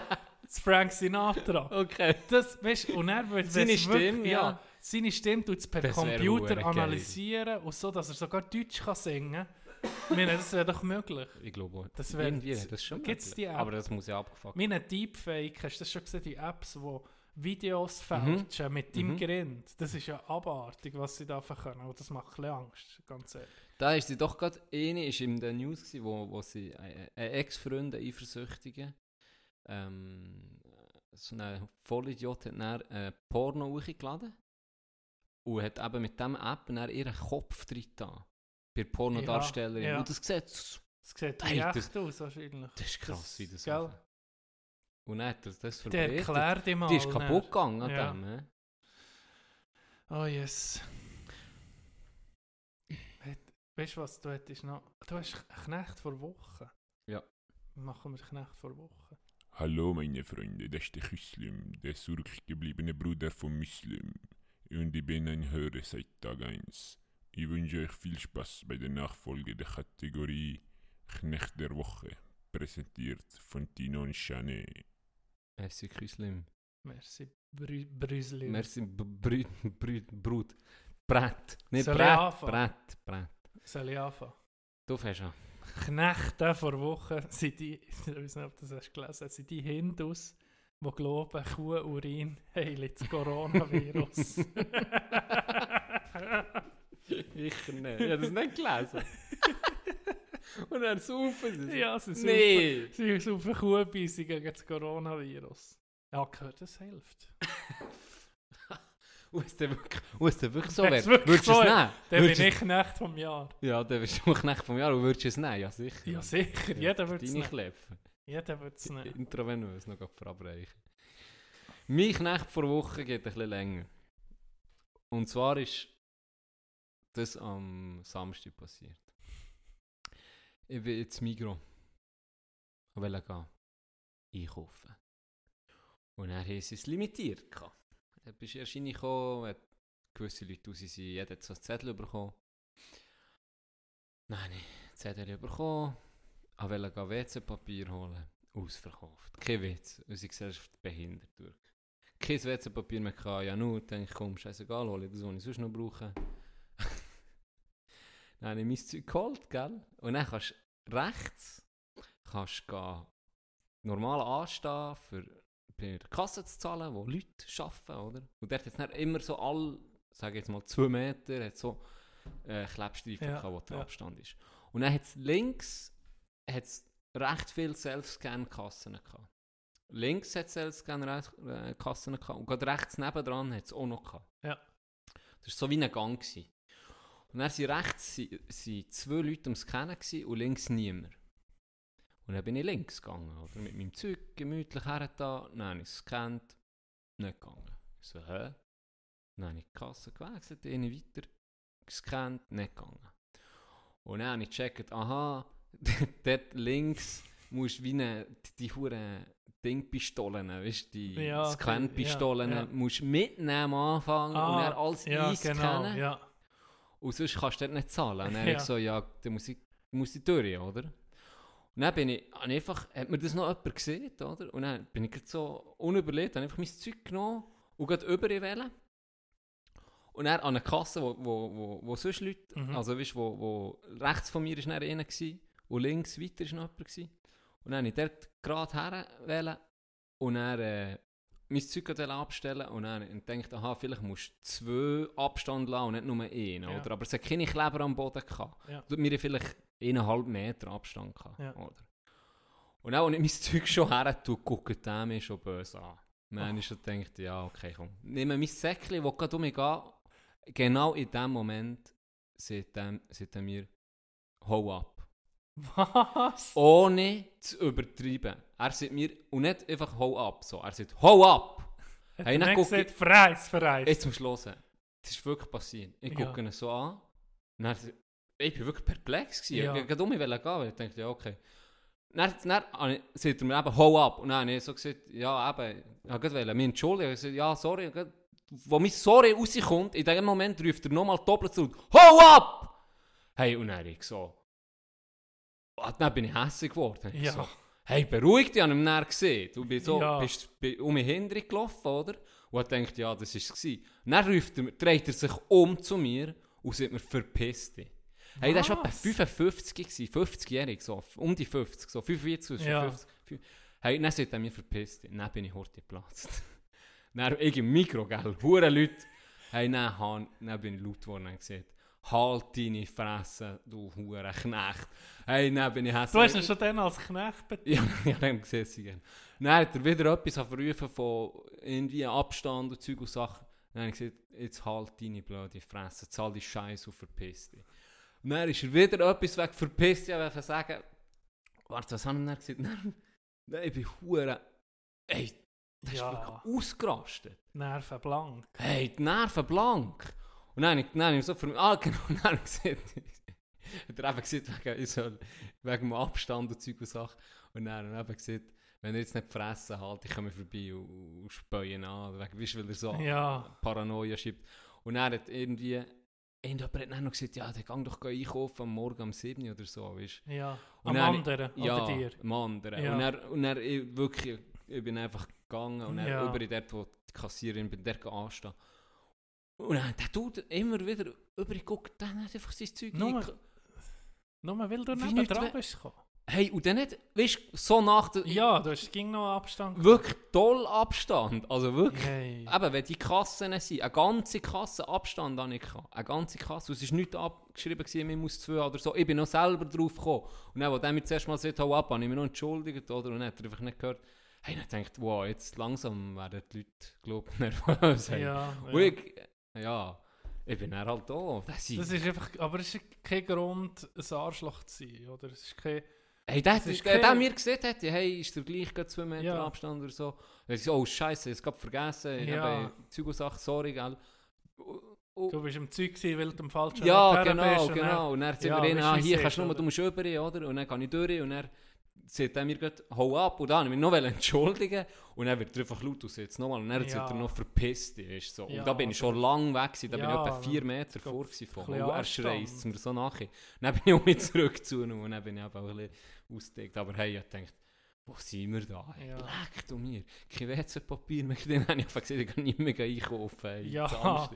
Frank Sinatra. okay. Das, weißt, und er wird Seine Stimme, ja. Seine Stimme tut es per Das Computer hure geil. analysieren und so, dass er sogar Deutsch kann singen kann. Meine, das wäre doch möglich. Ich glaube. Das wär- Irgendwie hat das schon gibt's möglich. die App? Aber das muss ja abgefuckt Meine Deepfake, hast du das schon gesehen, die Apps, wo Videos fälschen mit deinem Mhm. Grind? Das ist ja abartig, was sie da können. Und das macht ein Angst, ganz ehrlich. Da ist sie doch gerade, eine ist in der News gewesen, wo, wo sie äh, äh, Ex-Freunde, Eifersüchtige, ähm, so ein Vollidiot hat dann äh, Porno hochgeladen und hat eben mit diesem App dann ihren Kopf drin da bei Pornodarstellerin. Ja, ja. Und das sieht, das Das sieht Ey, wie das- echt aus, wahrscheinlich. ist krass, Das- wie das gell? Und dann hat er das Der verbreitet. erklärt dir mal. Die ist kaputt gegangen an Ja. dem. hä? Oh yes. Weißt du was, du hättest noch. Du hast Knecht vor Wochen. Ja. Machen wir Knecht vor Wochen. Hallo meine Freunde, das ist der Küslim, der zurückgebliebene Bruder von Muslim. Und ich bin ein Hörer seit Tag 1. Ich wünsche euch viel Spaß bei der Nachfolge der Kategorie Knecht der Woche, präsentiert von Tino und Chanet. Merci, Küslim. Merci, Brü Brüsli. Merci, B- Brüt, Brüt, Brut. Brett. Nicht Soll Brett? Brett, Brett. Soll ich anfangen? Du fährst an. Knechte vor Wochen sind die, ich weiß nicht, ob du das hast gelesen sind die Hindus, die glauben, Kuhurin heilt das Coronavirus. Ich nicht. Ich habe das nicht gelesen. Und dann saufen sie. ja, sie Nee. Sie sind auf Kuhbeissen gegen das Coronavirus. Ja, gehört, das hilft. Und es dann wirklich, und dann wirklich so wäre, würdest du es nehmen? Dann bin ich Knecht vom Jahr. Ja, dann bist du Knecht vom Jahr und würdest du es nehmen? Ja, sicher. Ja, sicher. Jeder wird es nehmen. Kläpfe. Jeder wird es nehmen. Intravenös noch verabreichen. Mein Knecht vor Woche geht ein bisschen länger. Und zwar ist das am Samstag passiert. Ich bin jetzt Migro. Ich wollte gehen. Einkaufen. Und haben sie es limitiert. Dann bist du erst gewisse Leute raus sind, jeder hat so ein Zettel bekommen. Habe ich Zettel bekommen, ich wollte WC-Papier holen, ausverkauft. Kein Witz, unsere Gesellschaft behindert durch. Kein WC-Papier mehr gehabt, ja nur, denke ich, komm, scheißegal, hole ich das, was ich sonst noch brauche. Dann habe ich mein Zeug geholt, gell? Und dann kannst du rechts, kannst gehen, normal anstehen, für bei der Kasse zu zahlen, wo Leute arbeiten, oder? Und dort hat es immer so all, sage ich jetzt mal, zwei Meter, hat so äh, Klebstreifen Ja, gehabt, wo der ja. Abstand ist. Und dann hat es links hat's recht viele Self-Scan-Kassen gehabt. Links hat es Self-Scan-Kassen gehabt und gerade rechts nebendran hat es auch noch gehabt. Ja. Das war so wie ein Gang. Gewesen. Und dann sind rechts sind, zwei Leute Scannen gewesen und links niemand. Und dann bin ich links gegangen, oder? Mit meinem Zeug gemütlich her da, dann habe ich es gescannt, nicht gegangen. Ich so, hä? Dann habe ich die Kasse gewechselt, eine weiter gescannt, nicht gegangen. Und dann habe ich gecheckt, aha, dort links musst du wie eine, die, die hure Dingpistolen, weißt du, die Ja, Scan-Pistolen, ja, ja. musst mitnehmen am Anfang und dann alles ja, einscannen. genau, ja. Und sonst kannst du dort nicht zahlen. Und dann habe Ja. ich so, ja, dann muss ich, muss ich durch, oder? Und dann bin ich, habe einfach, hat mir das noch jemand gesehen, oder? Und dann bin ich so unüberlegt, habe einfach mein Zeug genommen und gerade über wählen. Und dann an einer Kasse, wo, wo, wo, wo sonst Leute, Mhm. also weißt, wo, wo rechts von mir dann einer gewesen, und links weiter ist noch jemand gewesen. Und dann habe ich dort gerade her wählen und dann äh, mein Zeug abstellen und dann denkt, aha, vielleicht musst du zwei Abstand lassen und nicht nur einen, Ja. oder? Aber es hat keine Kleber am Boden gehabt. Ja. Wir haben vielleicht eineinhalb Meter Abstand gehabt, Ja. oder? Und auch, als ich mein Zeug schon her tue, guckt der mich schon böse an. Dann ich schon gedacht, ja, okay, komm. Nehme mein Säckchen, das gerade um mich genau in dem Moment er, sagt er mir, hau ab. Was? Ohne zu übertreiben. Er sagt mir, und nicht einfach hau ab, so. Er sagt, hau ab! Hat Hey, er dann gesagt, Freis, Freis. Jetzt du hören. Das ist wirklich passiert. Ich Ja. gucke ihn so an. Und dann, ich war wirklich perplex. Gewesen. Ja. Ich wollte um mich gehen, weil ich dachte, ja, okay. Dann, sagt er mir eben, hau ab. Und dann habe ich so gesagt, ja, eben, ich wollte mich entschuldigen. Ich gesagt, ja, sorry. Wo mein Sorry rauskommt, in dem Moment ruft er nochmal doppelt zu, hau ab! Hey, und dann habe ich so, ah, dann bin ich hässlich geworden. Ich Ja. So, hey, beruhig dich, ich habe ihn näher gesehen. Du bist so, Ja. bist bi- um mich hinterher gelaufen, oder? Und ich dachte, ja, das war es. dann ruft er, dreht er sich um zu mir und sagt mir, verpiss dich. Hey, der war etwa Was? 55, gewesen, 50-jährig, so, um die 50, so 45 bis Ja. 50. fü- Hey, dann sagt er mir, verpiss dich. Dann bin ich heute geplatzt. dann ich im Mikro, gell, hure Leute. Hey, dann, dann bin ich laut geworden und gesagt, halt deine Fresse, du hure Knecht. Hey, dann bin ich hässlich. Du hast ihn schon dann als Knecht betitelt. Ja, ja, dann gesehen sie gerne. Dann hat er wieder etwas verrufen von irgendwie Abstand und Zeug und Sachen. Dann habe ich gesagt, jetzt halt deine blöde Fresse, zahl die Scheiße und verpiss dich. Und dann ist er wieder etwas weg, verpiss dich, ich sagen, warte, was haben wir dann gesagt? Dann, dann, ich bin hure, ey, das ist Ja. wirklich ausgerastet. Nerven blank. Hey, die Nerven blank. Und dann, habe ich- dann habe ich so für ah genau, dann habe ich gesagt, hat er eben gesagt, wegen, ich soll, wegen dem Abstand und Zeug und Sachen. Und dann hat er eben gesagt, wenn er jetzt nicht fressen halt, ich komme vorbei und, und späuen an, wegen, weißt du, weil er so Ja. Paranoia schiebt. Und er hat irgendwie, irgendjemand hat dann noch gesagt, ja, der gang doch einkaufen am Morgen um 7 Uhr oder so, weißt du. Ja. Und Am dann- anderen Ja, oder dir. am anderen. Ja. Und er, und er ich, wirklich, ich bin einfach gegangen und er Ja. über dort, wo die Kassiererin bei der anstehen. Und dann, der tut immer wieder über guckt, dann hat einfach sein Zeug Nur- einge- Nur weil du Wie neben nicht dran we- bist gekommen. Hey, und dann nicht, weißt du, so nach der... Ja, du hast ging noch Abstand. Wirklich toll Abstand. Also wirklich. Hey. Eben, wenn die Kassen sind, eine ganze Kasse Abstand habe ich gehabt. Eine ganze Kasse. Und es war nicht abgeschrieben, gewesen, man muss zwei oder so. Ich bin noch selber drauf gekommen. Und dann, als der mir zuerst mal gesagt hau ab, habe ich mich noch entschuldigt, oder? Und dann hat er einfach nicht gehört. Hey, dann denkt, wow, jetzt langsam werden die Leute, glaube ich, nervös. Ja, Und ja. ich, ja, ich bin dann halt da. Das Das ist einfach, aber es ist kein Grund, ein Arschloch zu sein, oder? Es ist kein... Hey, der, Das ist der, der mir gesehen hat, hey, ist der gleich zwei Meter Ja. Abstand oder so. Er sagt, oh Scheiße, ich habe vergessen, ich Ja. habe Zeug und Sachen, sorry, gell. Du bist im Zeug gewesen, weil du am falschen Ja, genau, bist genau. Und dann sind Ja, wir du, ah, hier kannst du nur, du musst über, oder? Und dann kann ich durch und dann sagt er mir gerade, hau ab und dann habe ich mich noch entschuldigen und dann wird er einfach laut und sagt es nochmal und dann Ja. sagt er noch verpisst ist so. Ja, und da bin ich schon aber- lang weg gewesen, da bin ich Ja, etwa vier Meter vor von und er schreist es mir so nachher. Dann bin ich auch wieder zurück zu ihm und dann bin ich einfach ein bisschen ausgedeckt, aber hey, ich dachte, wo sind wir da? Ja. Leck du mir, kein WC-Papier mehr, dann habe ich einfach gesagt, ich kann nicht mehr einkaufen. Hey, Ja.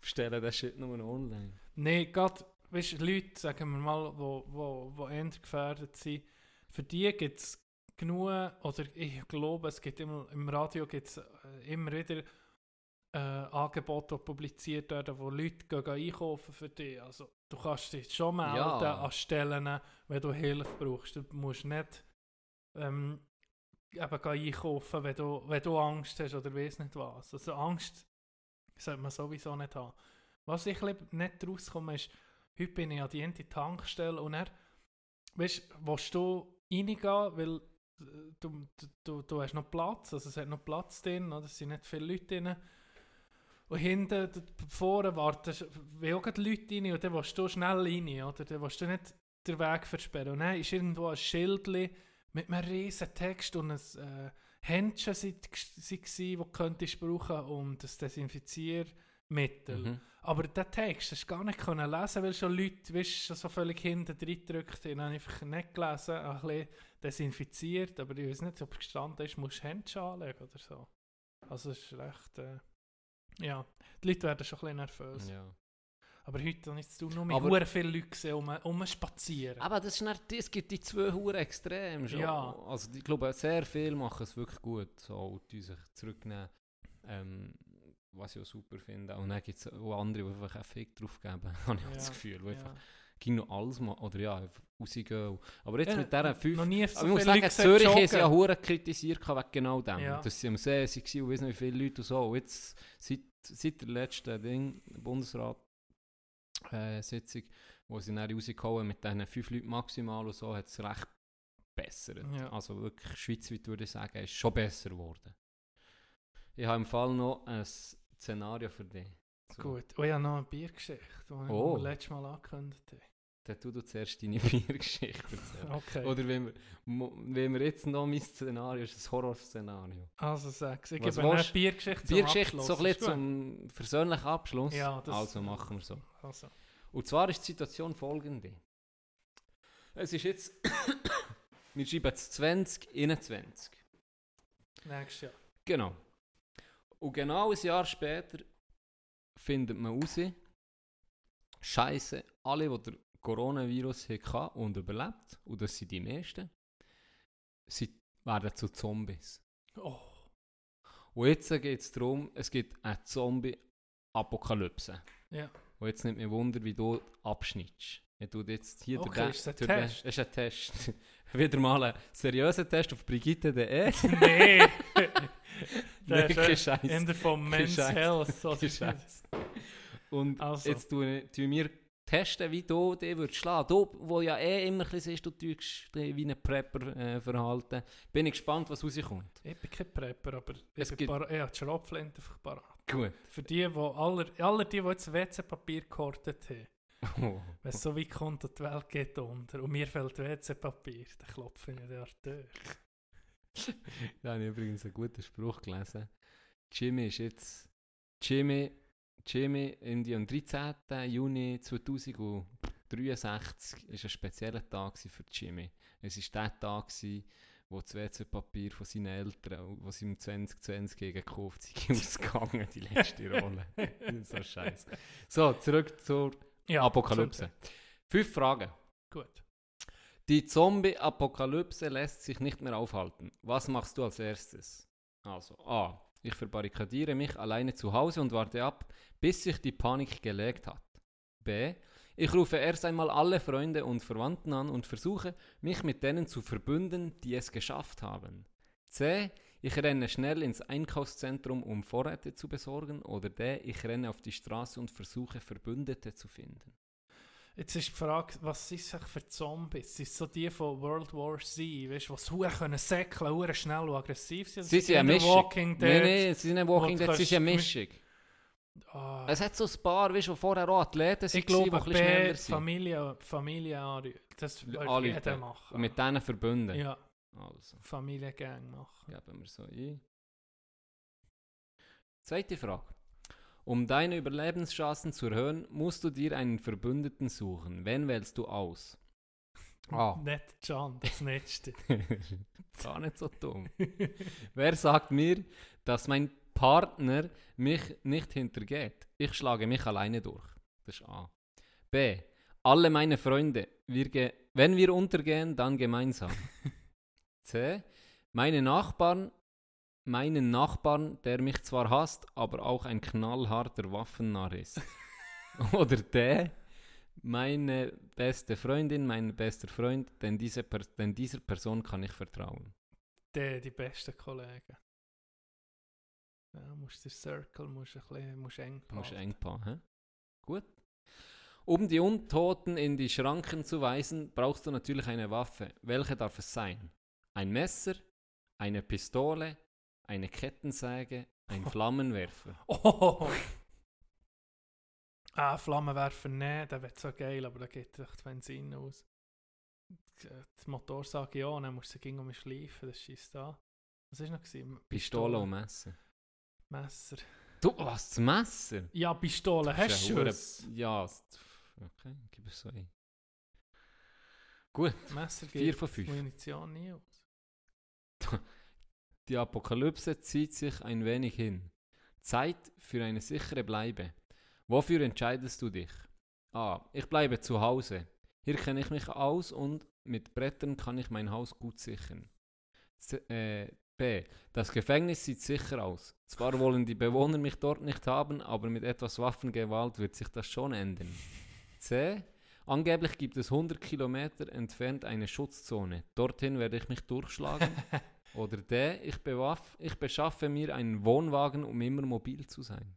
Bestellen das Shit nur online. Nein, gerade, weißt du, Leute, sagen wir mal, die wo, wo, wo gefährdet sind, für die gibt es genug, oder ich glaube, es gibt immer, im Radio gibt es äh, immer wieder äh, Angebote, die publiziert werden, wo Leute gehen, gehen einkaufen für dich. Also, du kannst dich schon melden Ja. an Stellen, wenn du Hilfe brauchst. Du musst nicht ähm, eben gehen einkaufen, wenn du, wenn du Angst hast oder weiss nicht was. Also Angst sollte man sowieso nicht haben. Was ich nicht rauskomme, ist, heute bin ich an die Tankstelle und er, weißt du, willst du reingehen, weil äh, du, du, du hast noch Platz, also es hat noch Platz drin, oder? es sind nicht viele Leute drin. Und hinten, vorne warten auch Leute rein und dann willst du schnell rein, oder? Dann willst du nicht den Weg versperren. Und dann ist irgendwo ein Schildchen mit einem riesen Text und ein äh, Händchen wo du könntest brauchen und ein Desinfiziermittel. Mhm. Aber den Text hast du gar nicht können lesen, weil schon Leute weißt, schon so völlig hinten drin gedrückt haben. habe ich einfach nicht gelesen, ein bisschen desinfiziert. Aber ich weiß nicht, ob es gestanden ist, musst du Händchen anlegen oder so. Also es ist recht... Äh, ja, die Leute werden schon ein bisschen nervös. Ja. Aber heute habe ich zu tun, nur mit Aber- sehr vielen Leuten gesehen, um, um spazieren. Aber das ist nicht, es gibt die zwei Huren extrem schon. Ja. Also ich glaube, sehr viel machen es wirklich gut, so, die sich zurücknehmen, ähm, was ich auch super finde. Und dann gibt es auch andere, die einfach einen Fick drauf geben, habe ich auch das Ja, Gefühl. Einfach ja. ging noch alles machen, oder ja, einfach rausgehen. Aber jetzt Ja, mit diesen fünf... Noch nie so Aber ich muss sagen, Leute Zürich joggen. ja Huren kritisiert wegen genau dem. Ja. Dass sie am See waren und nicht wie viele Leute und so. Und jetzt, seit, seit der letzten Ding, Bundesrat äh, Sitzung, wo sie dann rausgehauen mit diesen fünf Leuten maximal und so, hat es recht bessert. Ja. Also wirklich schweizweit würde ich sagen, ist schon besser geworden. Ich habe im Fall noch ein Szenario für dich. So. Gut. Oh ja, noch eine Biergeschichte, die Oh. wir letztes Mal angekündigt haben. Dann tu du zuerst deine Biergeschichte erzählen. Okay. Oder wenn wir, wenn wir jetzt noch mein Szenario ist, ein Horrorszenario. Also sag's. Ich Was gebe eine? Biergeschichte zum Biergeschichte Abschluss. so ein bisschen zum versöhnlichen Abschluss. Ja, das- also machen wir so. Also. Und zwar ist die Situation folgende. Es ist jetzt, wir schreiben jetzt 2021. Nächstes Jahr. Genau. Und genau ein Jahr später findet man raus, Scheiße, alle, die den Coronavirus hatten und überlebt, und das sind die meisten, sie werden zu Zombies. Oh. Und jetzt geht es darum, es gibt eine Zombie-Apokalypse. Ja. Und jetzt nimmt mich Wunder, wie du abschnittst. Ich tue jetzt hier Okay, durch ist ein den- Test? Das ist ein Test. Wieder mal ein seriöser Test auf brigitte.de. nee. Nein, kein ist Scheiß. in der Kein Men's. Health. Und Also. jetzt tun, tun wir testen, wie du dich würdest schlagen. Du, wo ja eh immer ein bisschen siehst, du tust wie ein Prepper äh, verhalten. Bin ich gespannt, was rauskommt. Ich bin kein Prepper, aber Es ich, gibt- ich habe die Schrotflinte einfach parat. Gut. Für die, die aller, aller die, die jetzt WC-Papier gehortet haben, Oh. wenn es so weit kommt und die Welt geht unter und mir fehlt WC-Papier, dann klopfe ich dir durch. Da habe ich übrigens einen guten Spruch gelesen. Jimmy ist jetzt. Jimmy, Jimmy, irgendwie am 13. Juni 2063 ist ein spezieller Tag für Jimmy. Es war der Tag, gewesen, wo das WC-Papier von seinen Eltern, was sie im 2020 gegen gekauft sind, ausgegangen, die letzte Rolle. so scheiße. So, zurück zur Ja, Apokalypse. Fünf Fragen. Gut. Die Zombie-Apokalypse lässt sich nicht mehr aufhalten. Was machst du als erstes? Also A. Ich verbarrikadiere mich alleine zu Hause und warte ab, bis sich die Panik gelegt hat. B. Ich rufe erst einmal alle Freunde und Verwandten an und versuche, mich mit denen zu verbünden, die es geschafft haben. C. Ich renne schnell ins Einkaufszentrum, um Vorräte zu besorgen. Oder D. Ich renne auf die Straße und versuche, Verbündete zu finden. Jetzt ist die Frage, was sind es für Zombies? Sind es so die von World War Z, weißt du, die hure können säckeln, hure schnell und aggressiv sind? Sie sind eine Mischung. Walking Dead? Nein, nein, sie sind nicht Walking Dead, sie sind eine Mischung. Ah, Es hat so ein paar, weißt du, die vorher auch Athleten sind, ich glaube, die ein bisschen schneller sind. Familie, Familie. Das würde jeder machen. Und mit denen verbunden. ja, Also, Familiengang machen. geben wir so ein. Zweite Frage. Um deine Überlebenschancen zu erhöhen, musst du dir einen Verbündeten suchen. Wen wählst du aus? A. Nicht Can, das Letzte. Gar nicht so dumm. Wer sagt mir, dass mein Partner mich nicht hintergeht? Ich schlage mich alleine durch. Das ist A. B. Alle meine Freunde, wir wenn wir untergehen, dann gemeinsam. C. Meine Nachbarn, meinen Nachbarn, der mich zwar hasst, aber auch ein knallharter Waffennarr ist. Oder D. Meine beste Freundin, mein bester Freund, denn, diese per denn dieser Person kann ich vertrauen. Die, die besten Kollegen. Ja, musst den Circle musst ein bisschen, musst eng musst behalten. eng paaren, hä? Gut. Um die Untoten in die Schranken zu weisen, brauchst du natürlich eine Waffe. Welche darf es sein? Ein Messer, eine Pistole, eine Kettensäge, ein Flammenwerfer. Oh! Ah, Flammenwerfer, nein, der wird so geil, aber der geht echt Benzin aus. Die Motorsage ja, dann musst du gegen um schleifen, das schießt da. Was war noch? Gewesen? Pistole und Messer. Messer. Du, was, das Messer? Ja, Pistole, hast du es? Ja, okay, gib es so ein. Gut, Messer Vier von fünf. Munition nie aus. die Apokalypse zieht sich ein wenig hin. Zeit für eine sichere Bleibe. Wofür entscheidest du dich? A. Ich bleibe zu Hause. Hier kenne ich mich aus und mit Brettern kann ich mein Haus gut sichern. Z äh, B. Das Gefängnis sieht sicher aus. Zwar wollen die Bewohner mich dort nicht haben, aber mit etwas Waffengewalt wird sich das schon ändern. C. Angeblich gibt es 100 Kilometer entfernt eine Schutzzone. Dorthin werde ich mich durchschlagen. Oder D. Ich, bewaff, ich beschaffe mir einen Wohnwagen, um immer mobil zu sein.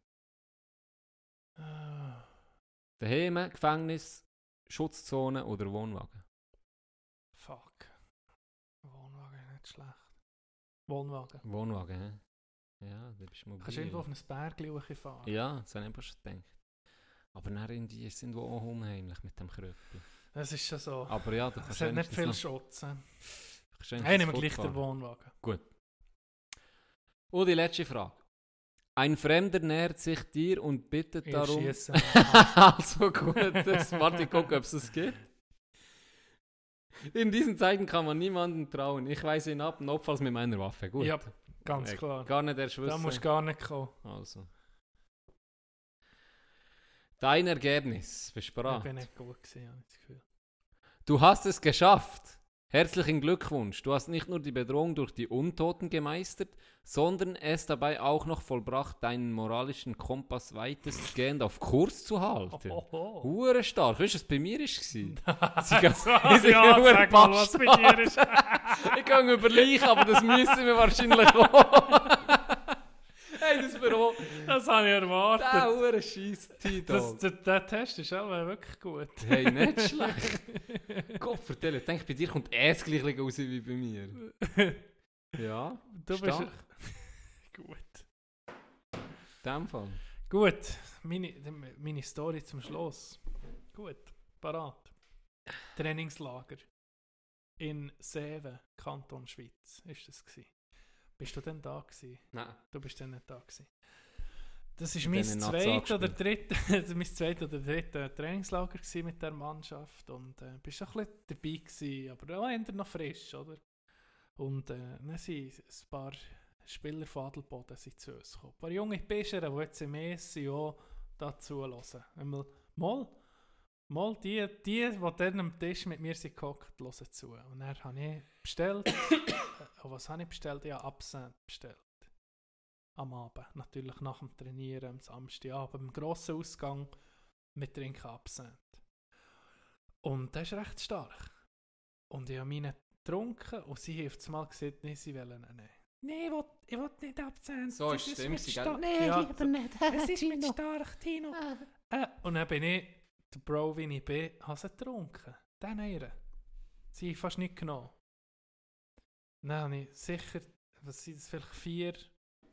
Ah, Daheim, Gefängnis, Schutzzone oder Wohnwagen. fuck. Wohnwagen ist nicht schlecht. Wohnwagen. Wohnwagen, hä? Ja, da bist du mobil. Kannst du irgendwo auf ein Berg hochfahren? Ja, das habe ich einfach schon gedacht. Aber dann in die sind auch unheimlich mit dem Kröpel. Das ist schon so. Aber ja, du Es kannst hat nicht viel noch- Schutz. Hey, nehmen wir gleich den. Wohnwagen. Und die letzte Frage. Ein Fremder nähert sich dir und bittet Ich darum... also gut, das, warte, ich gucke, ob es das gibt. In diesen Zeiten kann man niemandem trauen. Ich weise ihn ab, notfalls mit meiner Waffe. Gut. Ja, ganz klar. Gar nicht erst Da wissen. musst du gar nicht kommen. Also. Dein Ergebnis. Bist du Ich bin nicht gut gewesen, habe ich das Gefühl. Du hast es geschafft. Herzlichen Glückwunsch. Du hast nicht nur die Bedrohung durch die Untoten gemeistert, sondern es dabei auch noch vollbracht, deinen moralischen Kompass weitestgehend auf Kurs zu halten. Oho. Hure stark. Weißt du, was bei mir war? Sie gehen- ja, hure sag mal, was bei dir ist. ich gehe über Leich, aber das müssen wir wahrscheinlich auch. Hey, das Büro. Das habe ich Der erwartet. hure Scheiss Das, der, der Test ist auch wirklich gut. Hey, nicht schlecht. Gott, vertell, ich denke, bei dir kommt das gleiche raus wie bei mir. Ja, Du bist... stark. gut. In dem Fall. Gut, meine, meine Story zum Schluss. Gut, parat. Trainingslager in Seven, Kanton Schweiz, ist das gewesen. Bist du denn da gewesen? Nein. Du bist dann nicht da gewesen. Das ist Bin mein zweites oder angespielt. dritte, mein zweites oder Trainingslager mit der Mannschaft und äh, bist auch ein bisschen dabei gewesen, aber auch eher noch frisch, oder? Und äh, dann sind ein paar Spieler von Adelboden sind zu uns gekommen. Ein paar junge Pischer, die jetzt im ESC auch dazu hören. Einmal, mal, mal die, die, die dann am Tisch mit mir sind gehockt, hören zu. Und dann habe ich bestellt, äh, was habe ich bestellt? Ja, Absent bestellt am Abend. Natürlich nach dem Trainieren am Samstagabend, im grossen Ausgang mit Trinken Absent. Und das ist recht stark. Und ich habe meine getrunken und sie hat mal gesagt, nee, sie wollen ihn nehmen. Nein, ich will, ich will nicht Absent. So Das ist gell? Nein, Ja, lieber nicht. Es ist mit stark, Tino. Äh, und dann bin ich, der Bro, wie ich bin, habe sie getrunken. Den einen. Sie haben fast nicht genommen. Dann habe ich sicher, was sind das, vielleicht vier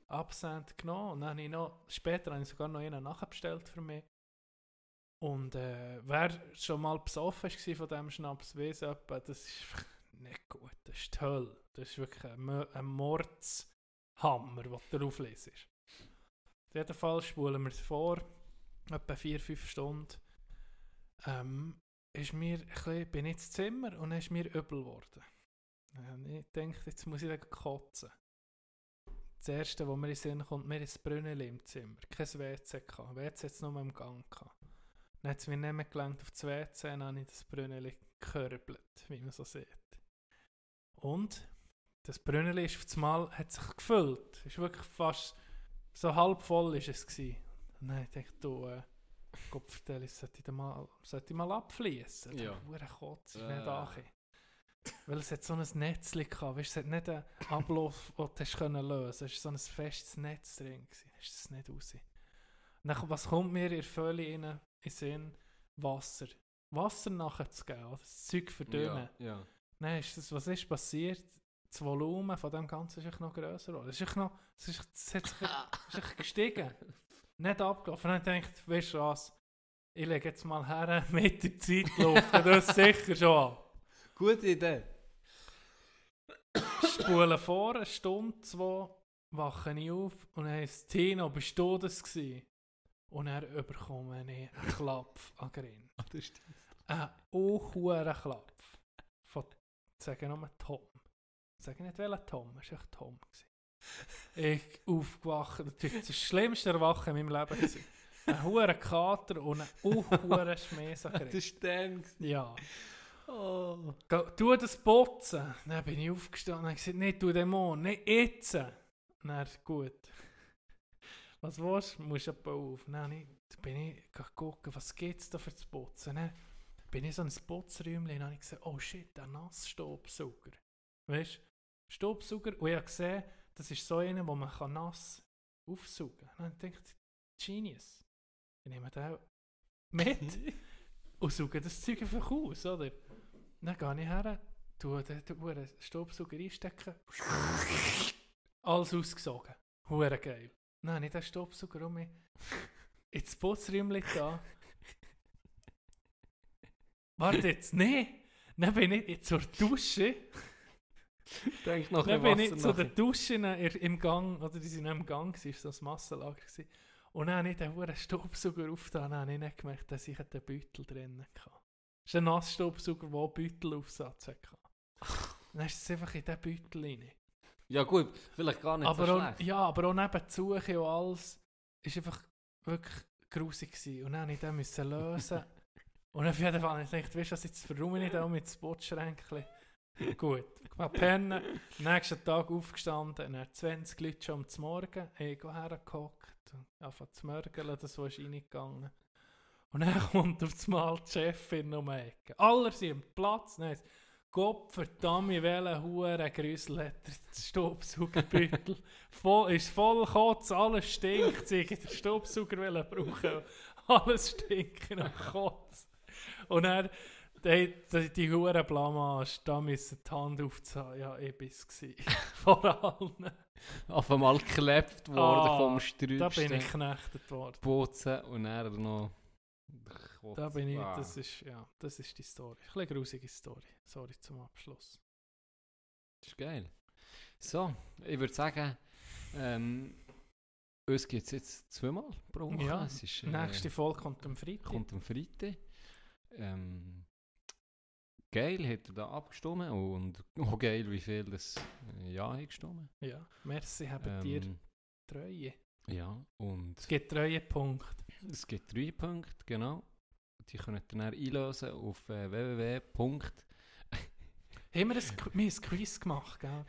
Absent genommen dann habe ich noch, später habe ich sogar noch einen nachbestellt für mich. Und äh, wer schon mal besoffen war von diesem Schnaps, weiss etwa, das ist nicht gut. Das ist die Hölle. Das ist wirklich ein, ein Mordshammer, den du drauf lesest. Auf jeden Fall spulen wir es vor, etwa 4-5 Stunden. Ähm, ist mir ein bisschen, bin ich ins Zimmer und dann ist mir übel geworden. Und ich dachte, jetzt muss ich dann kotzen. Das erste, was mir in den Sinn kommt, mir ist das Brünneli im Zimmer. Kein WC gehabt. WC jetzt nur im Gang. Dann hat es mir nicht mehr gelangt auf das WC, dann habe ich das Brünneli gekörbelt, wie man so sieht. Und das Brünneli ist auf das Mal, hat sich gefüllt. Ist wirklich fast so halb voll ist es gewesen. Und dann dachte ich, du, äh, Vertelle, sollte ich mal, sollte ich mal abfließen. Ja. Der Kotz ist Äh. nicht angekommen. Weil es hat so ein Netzli gehabt, weißt, es hat nicht einen Ablauf, den du hast können lösen Es war so ein festes Netz drin. Gewesen. Das nicht raus. Dann, was kommt mir in der rein, in den Sinn? Wasser. Wasser nachher zu geben, oder? das Zeug verdünnen. Ja, ja. Nein, ist das, was ist passiert? Das Volumen von dem Ganzen ist noch grösser geworden. Es ist noch, es ist, es hat sich, es ist gestiegen. Nicht abgelaufen. Und ich, weißt du was? Ich lege jetzt mal her mit der Zeitluft. das ist sicher schon an. Gute Idee. Spulen vor, eine Stunde, zwei, wache ich auf und heisst Tino, bist du das gewesen? Und er überkomme ich einen Klapf an Grin. Das stimmt. Ein unhuren Klapf. Von, sagen nur Tom. Sag nicht welcher Tom, es war echt Tom. Gewesen. Ich aufgewacht, das war das schlimmste Erwachen in meinem Leben. Gewesen. Ein huren Kater und ein an den Das ist dann. Ja. Oh. Tu das putzen. Dann bin ich aufgestanden und habe gesagt, nicht tu den Mond, nicht jetzt. Dann, gut. Was willst du? Musst du auf. Dann bin ich gucken, was gibt es da für zu putzen. Dann bin ich so in ein Putzräumchen und habe ich gesehen, oh shit, ein Nassstaubsauger. Weißt du? Staubsauger. Und ich habe gesehen, das ist so einer, wo man kann nass aufsaugen kann. Dann habe ich gedacht, Genius. Ich nehme den mit und sauge das Zeug einfach aus, oder? Dann gehe ich her, tue den, den Staubsauger einstecken. Alles ausgesogen. Hure geil. Dann habe ich den Staubsauger um mich ins Putzräumchen da. Warte jetzt, nee! Dann bin ich zur Dusche. Denk noch Dann bin ich zu den Duschen in- im Gang, oder die sind im Gang, gewesen, war so ein Massenlager. Gewesen. Und dann habe ich den verdammten Staubsauger aufgetan, dann habe ich nicht gemerkt, dass ich den Beutel drin hatte. Das ist ein Nassstaubsauger, der einen Beutelaufsatz hatte. Dann ist es einfach in diesen Beutel rein. Ja gut, vielleicht gar nicht aber so auch, schlecht. ja, aber auch neben die Suche und alles, ist einfach wirklich grusig gewesen. Und dann musste ich den müssen lösen. und auf jeden Fall habe ich gedacht, weißt du was, jetzt verräume ich da mit dem Spotschränkchen. Gut, ich mal pennen. Nächsten Tag aufgestanden, dann 20 Leute schon am Morgen, ich hergehockt, anfangen zu mörgeln, das war reingegangen. Und dann kommt auf das Mal die Chefin um die Ecke. Alle sind am Platz, heisst, Gott verdammt, welchen Huren Grüssel hat der Staubsaugerbeutel. voll, ist voll Kotz, alles stinkt. Sie den Staubsauger brauchen. Alles stinkt nach Kotz. Und er, die, die, die Huren Blamage, da müssen die Hand aufzuhaben. Ja, ich bin es. Vor allen. Auf einmal geklebt worden Ah, vom Da Strübsten. bin ich geknechtet worden. Putzen und dann noch... Da bin ich, Ah. das ist, ja, das ist die Story. Ein bisschen grusige Story. Sorry zum Abschluss. Das ist geil. So, ich würde sagen, ähm, uns gibt es jetzt zweimal pro Woche. Ja, es ist, äh, Nächste Folge kommt am Freitag. kommt am Freitag. Ähm, geil, hat er da abgestimmt und auch geil, wie viel das äh, Ja hat gestimmt. Ja, merci, haben dir Ähm, Treue. ja, und Es gibt Treue Punkte. es gibt drei Punkte, genau. Die könnt ihr dann einlösen auf äh, www. Haben wir, ein, wir haben ein Quiz gemacht, gell?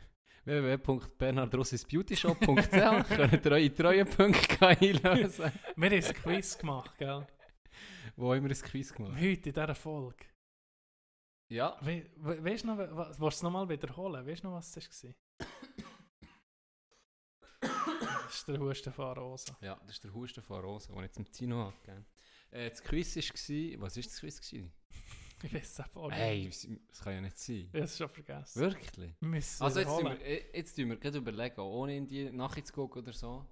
www.bernardrossisbeautyshop.ch könnt ihr eure Treuepunkte einlösen. Wir haben ein Quiz gemacht, gell? Wo haben wir ein Quiz gemacht? Heute in dieser Folge. Ja. We, we, weißt du noch, wa- willst du es nochmal wiederholen? Weißt du noch, was das war? das ist der Husten von Rosa. Ja, das ist der Husten von Rosa, den ich zum Tino abgegeben äh, Das Quiz war, was war das Quiz? Gewesen? Ich weiß es auch nicht. Hey, das kann ja nicht sein. Ich habe es schon vergessen. Wirklich? Wir müssen Also jetzt tun wir, jetzt tun wir gerade überlegen, ohne in die nachzugucken oder so.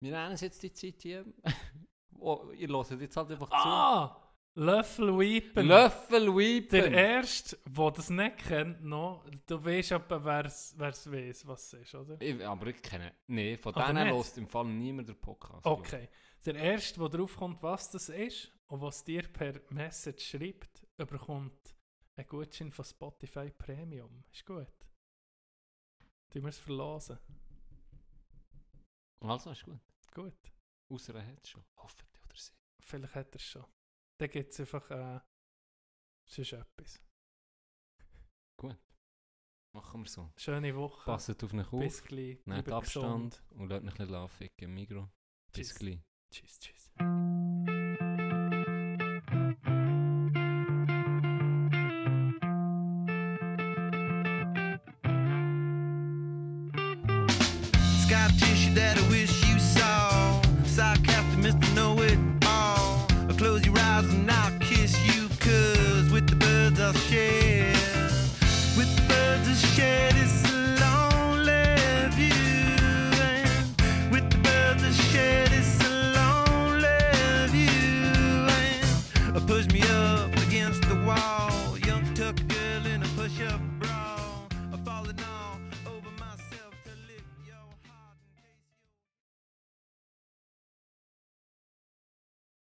Wir nehmen uns jetzt die Zeit hier. oh, ihr hört jetzt halt einfach Ah! Löffel. Weepen. Löffel Der Weepen. Erste, der das nicht kennt, noch, du weißt aber, wer es weiß, was es ist, oder? Ich, aber ich kenne. Nee, von Aber denen hört im Fall niemand den Podcast. Okay. Der Erste, der drauf kommt, was das ist und was dir per Message schreibt, bekommt einen Gutschein von Spotify Premium. Ist gut. Die wir es verlosen. Also, ist gut. Gut. Außer er hat es schon. Hoffentlich oder sie. Vielleicht hat er es schon. Dann gibt es einfach äh, sonst etwas. Machen wir so. Schöne Woche. Passet auf euch Bis auf. gleich. Nehmt Abstand gesund. und lasst mich ein bisschen laufen im Mikro. Bis Tschüss. gleich. Tschüss, tschüss.